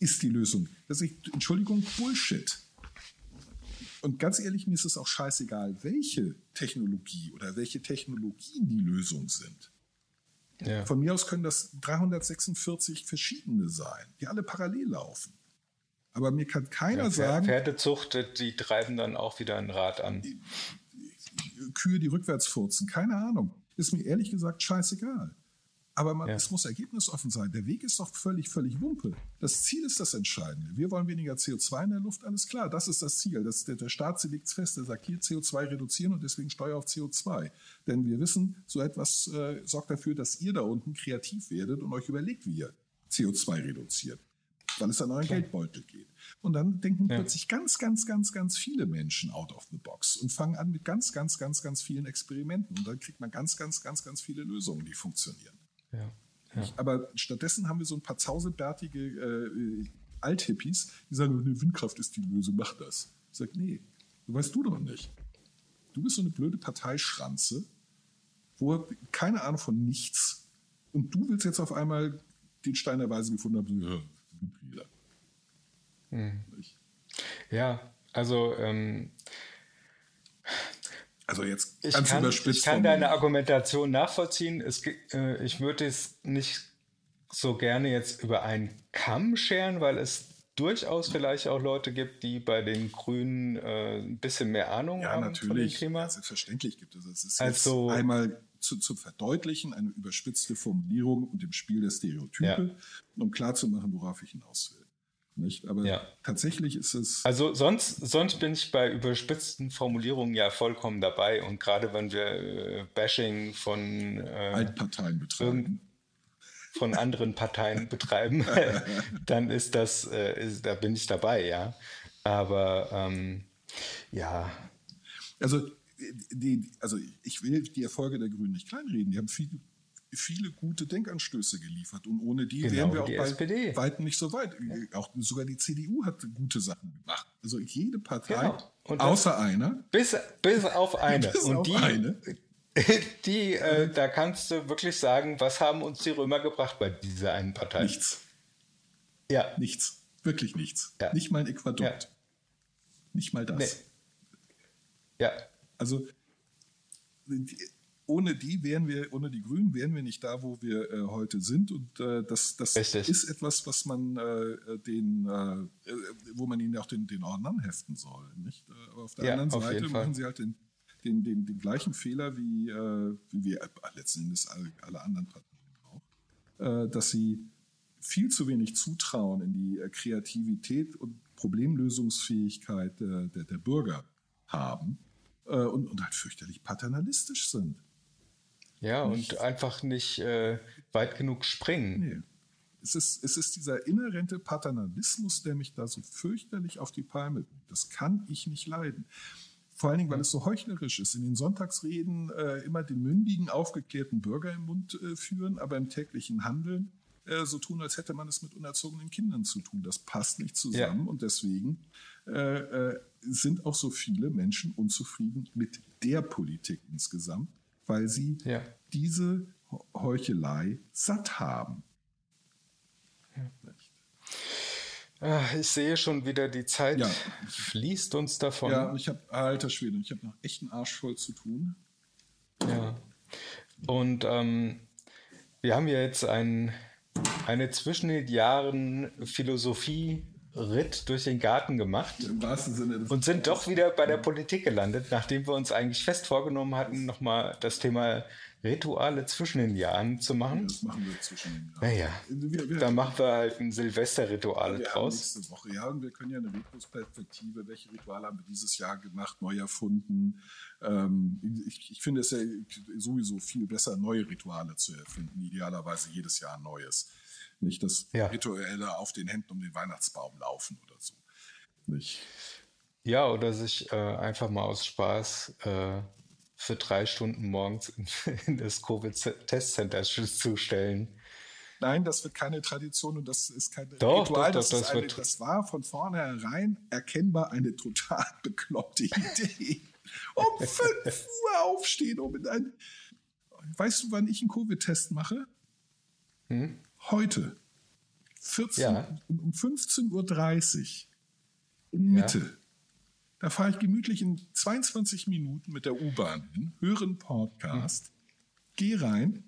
ist die Lösung. Das ist, Entschuldigung, Bullshit. Und ganz ehrlich, mir ist es auch scheißegal, welche Technologie oder welche Technologien die Lösung sind. Ja, Von mir aus können das 346 verschiedene sein, die alle parallel laufen. Aber mir kann keiner ja, sagen, Pferdezucht, die treiben dann auch wieder ein Rad an. Kühe, die rückwärts furzen. Keine Ahnung. Ist mir ehrlich gesagt scheißegal. Aber man, Ja. es muss ergebnisoffen sein. Der Weg ist doch völlig, völlig Wumpe. Das Ziel ist das Entscheidende. Wir wollen weniger CO2 in der Luft, alles klar. Das ist das Ziel. Das, der, der Staat sie legt's fest. Der sagt hier CO2 reduzieren und deswegen Steuer auf CO2. Denn wir wissen, so etwas äh, sorgt dafür, dass ihr da unten kreativ werdet und euch überlegt, wie ihr CO2 reduziert. Weil es an euren Geldbeutel geht. Und dann denken Ja. plötzlich ganz, ganz, ganz, ganz viele Menschen out of the box und fangen an mit ganz, ganz, ganz, ganz vielen Experimenten. Und dann kriegt man ganz, ganz, ganz, ganz viele Lösungen, die funktionieren. Ja. Ja. Aber stattdessen haben wir so ein paar zausebärtige äh, Althippies, die sagen, ne, Windkraft ist die Lösung, mach das. Ich sage, nee, du weißt du doch nicht. Du bist so eine blöde Parteischranze, wo keine Ahnung von nichts und du willst jetzt auf einmal den Stein der Weise gefunden haben, ja, Windräder. Nicht? Ja, also ähm, Also jetzt ich, ganz kann, überspitzt. ich kann deine Argumentation nachvollziehen. Es, äh, ich würde es nicht so gerne jetzt über einen Kamm scheren, weil es durchaus vielleicht auch Leute gibt, die bei den Grünen äh, ein bisschen mehr Ahnung Ja, haben von dem natürlich. Thema. Ja, selbstverständlich gibt es. Es ist Also- jetzt einmal zu, zu verdeutlichen, eine überspitzte Formulierung und dem Spiel der Stereotype, um klarzumachen, worauf ich hinaus will. Nicht? Aber Ja. tatsächlich ist es. Also sonst, sonst bin ich bei überspitzten Formulierungen ja vollkommen dabei. Und gerade wenn wir äh, Bashing von, äh, Altparteien betreiben. von anderen Parteien <laughs> betreiben, <laughs> dann ist das, äh, ist, da bin ich dabei, ja. Aber ähm, ja, Also, die, also ich will die Erfolge der Grünen nicht kleinreden. Die haben viele, viele gute Denkanstöße geliefert. Und ohne die Genau wären wir auch bei SPD. weitem nicht so weit. Auch sogar die CDU hat gute Sachen gemacht. Also jede Partei, Genau. Außer einer, bis, bis auf eine. Bis Und auf die, eine. <laughs> die äh, da kannst du wirklich sagen, was haben uns die Römer gebracht bei dieser einen Partei? nichts. Ja, Nichts. Wirklich nichts. Ja. Nicht mal ein Äquadukt. Ja. Nicht mal das. Nee. ja, Also ohne die wären wir, ohne die Grünen wären wir nicht da, wo wir äh, heute sind. Und äh, das, das Richtig. ist etwas, was man äh, den, äh, äh, wo man ihnen auch den, den Orden anheften soll. Nicht? Äh, Aber auf der Ja, anderen auf Seite machen sie halt den, den, den, den gleichen Fehler wie, äh, wie wir äh, letzten Endes alle, alle anderen Parteien auch, äh, dass sie viel zu wenig Zutrauen in die äh, Kreativität und Problemlösungsfähigkeit äh, der, der Bürger haben äh, und, und halt fürchterlich paternalistisch sind. Ja, und einfach nicht äh, weit genug springen. Nee. Es ist, es ist dieser inhärente Paternalismus, der mich da so fürchterlich auf die Palme bringt. Das kann ich nicht leiden. Vor allen Dingen, weil es so heuchlerisch ist. In den Sonntagsreden äh, immer den mündigen, aufgeklärten Bürger im Mund äh, führen, aber im täglichen Handeln äh, so tun, als hätte man es mit unerzogenen Kindern zu tun. Das passt nicht zusammen Ja. und deswegen äh, äh, sind auch so viele Menschen unzufrieden mit der Politik insgesamt, weil sie Ja. diese Heuchelei satt haben. Ah, ich sehe schon wieder, die Zeit Ja. fließt uns davon. Ja, ich habe, alter Schwede, ich habe noch echt einen Arsch voll zu tun. Ja. Und ähm, wir haben ja jetzt ein, eine zwischen den Jahren Philosophie-Ritt durch den Garten gemacht Im wahrsten Sinne des und sind doch wieder bei der Politik gelandet, nachdem wir uns eigentlich fest vorgenommen hatten, nochmal das Thema Rituale zwischen den Jahren zu machen. Das machen wir zwischen den Jahren. Naja, da machen wir halt ein Silvesterritual draus. nächste Woche, ja, und wir können ja eine Retrospektive, welche Rituale haben wir dieses Jahr gemacht, neu erfunden. Ähm, ich, ich finde es ja sowieso viel besser, neue Rituale zu erfinden, idealerweise jedes Jahr ein neues. Nicht das Ja. Rituelle auf den Händen um den Weihnachtsbaum laufen oder so. Nicht? Ja, oder sich äh, einfach mal aus Spaß äh, für drei Stunden morgens in, <laughs> in das Covid-Testcenter zu stellen. Nein, das wird keine Tradition und das ist kein Doch, Ritual. doch, das, doch, ist das eine, das war von vornherein erkennbar eine total <laughs> bekloppte Idee. Um <laughs> 5 Uhr aufstehen, um in ein. Weißt du, wann ich einen Covid-Test mache? Heute. 14, Hm? Ja. um um 15.30 Uhr. In Mitte. Da fahre ich gemütlich in 22 Minuten mit der U-Bahn hin, höre einen Podcast, gehe rein,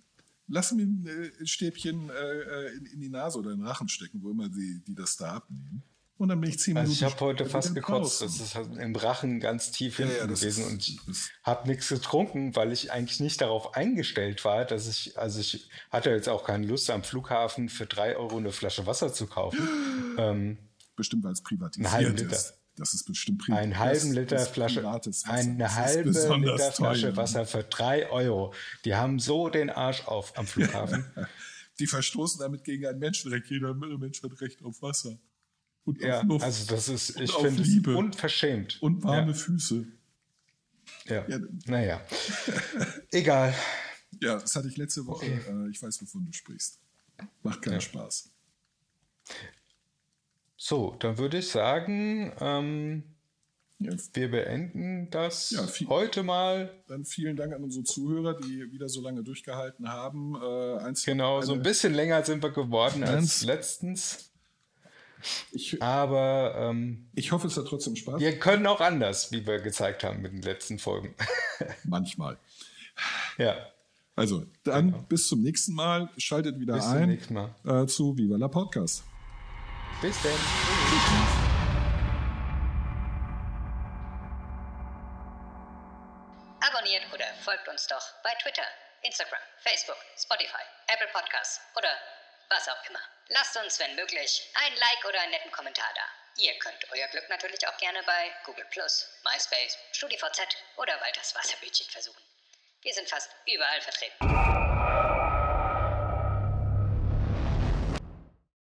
lass mir ein äh, Stäbchen äh, in, in die Nase oder in den Rachen stecken, wo immer die, die das da abnehmen. Und dann bin ich zehn Also Minuten ich habe heute fast gekotzt. Das ist halt im Rachen ganz tief Ja, hinten ja, gewesen ist- und habe nichts getrunken, weil ich eigentlich nicht darauf eingestellt war, dass ich, also ich hatte jetzt auch keine Lust am Flughafen für drei Euro eine Flasche Wasser zu kaufen. <gasps> ähm, Bestimmt, weil es privatisiert ist. Das ist bestimmt pri einen halben das Liter Flasche, eine halbe Liter Flasche teuer. Wasser für drei Euro. Die haben so den Arsch auf am Flughafen. <laughs> Die verstoßen damit gegen ein Menschenrecht. Jeder Mensch hat Recht auf Wasser. Und ja, Luft. also das ist, Und ich finde es Liebe. unverschämt. und warme ja, Füße. ja. Ja. Naja, egal. Ja, das hatte ich letzte Woche. Äh, ich weiß, wovon du sprichst. Macht keinen Ja. Spaß. So, dann würde ich sagen, ähm, Ja, wir beenden das viel- heute mal. dann vielen Dank an unsere Zuhörer, die wieder so lange durchgehalten haben. Äh, Genau, so ein bisschen länger sind wir geworden als letztens. Ich, Aber ähm, ich hoffe, es hat trotzdem Spaß. wir können auch anders, wie wir gezeigt haben mit den letzten Folgen. <laughs> Manchmal. ja, Also, dann bis zum nächsten Mal. Schaltet wieder Bis ein Mal. Äh, zu Viva la Podcast. bis dann. Abonniert oder folgt uns doch bei Twitter, Instagram, Facebook, Spotify, Apple Podcasts oder was auch immer. Lasst uns, wenn möglich, ein Like oder einen netten Kommentar da. Ihr könnt euer Glück natürlich auch gerne bei Google MySpace, StudiVZ oder Walters Wasserbütchen versuchen. Wir sind fast überall vertreten.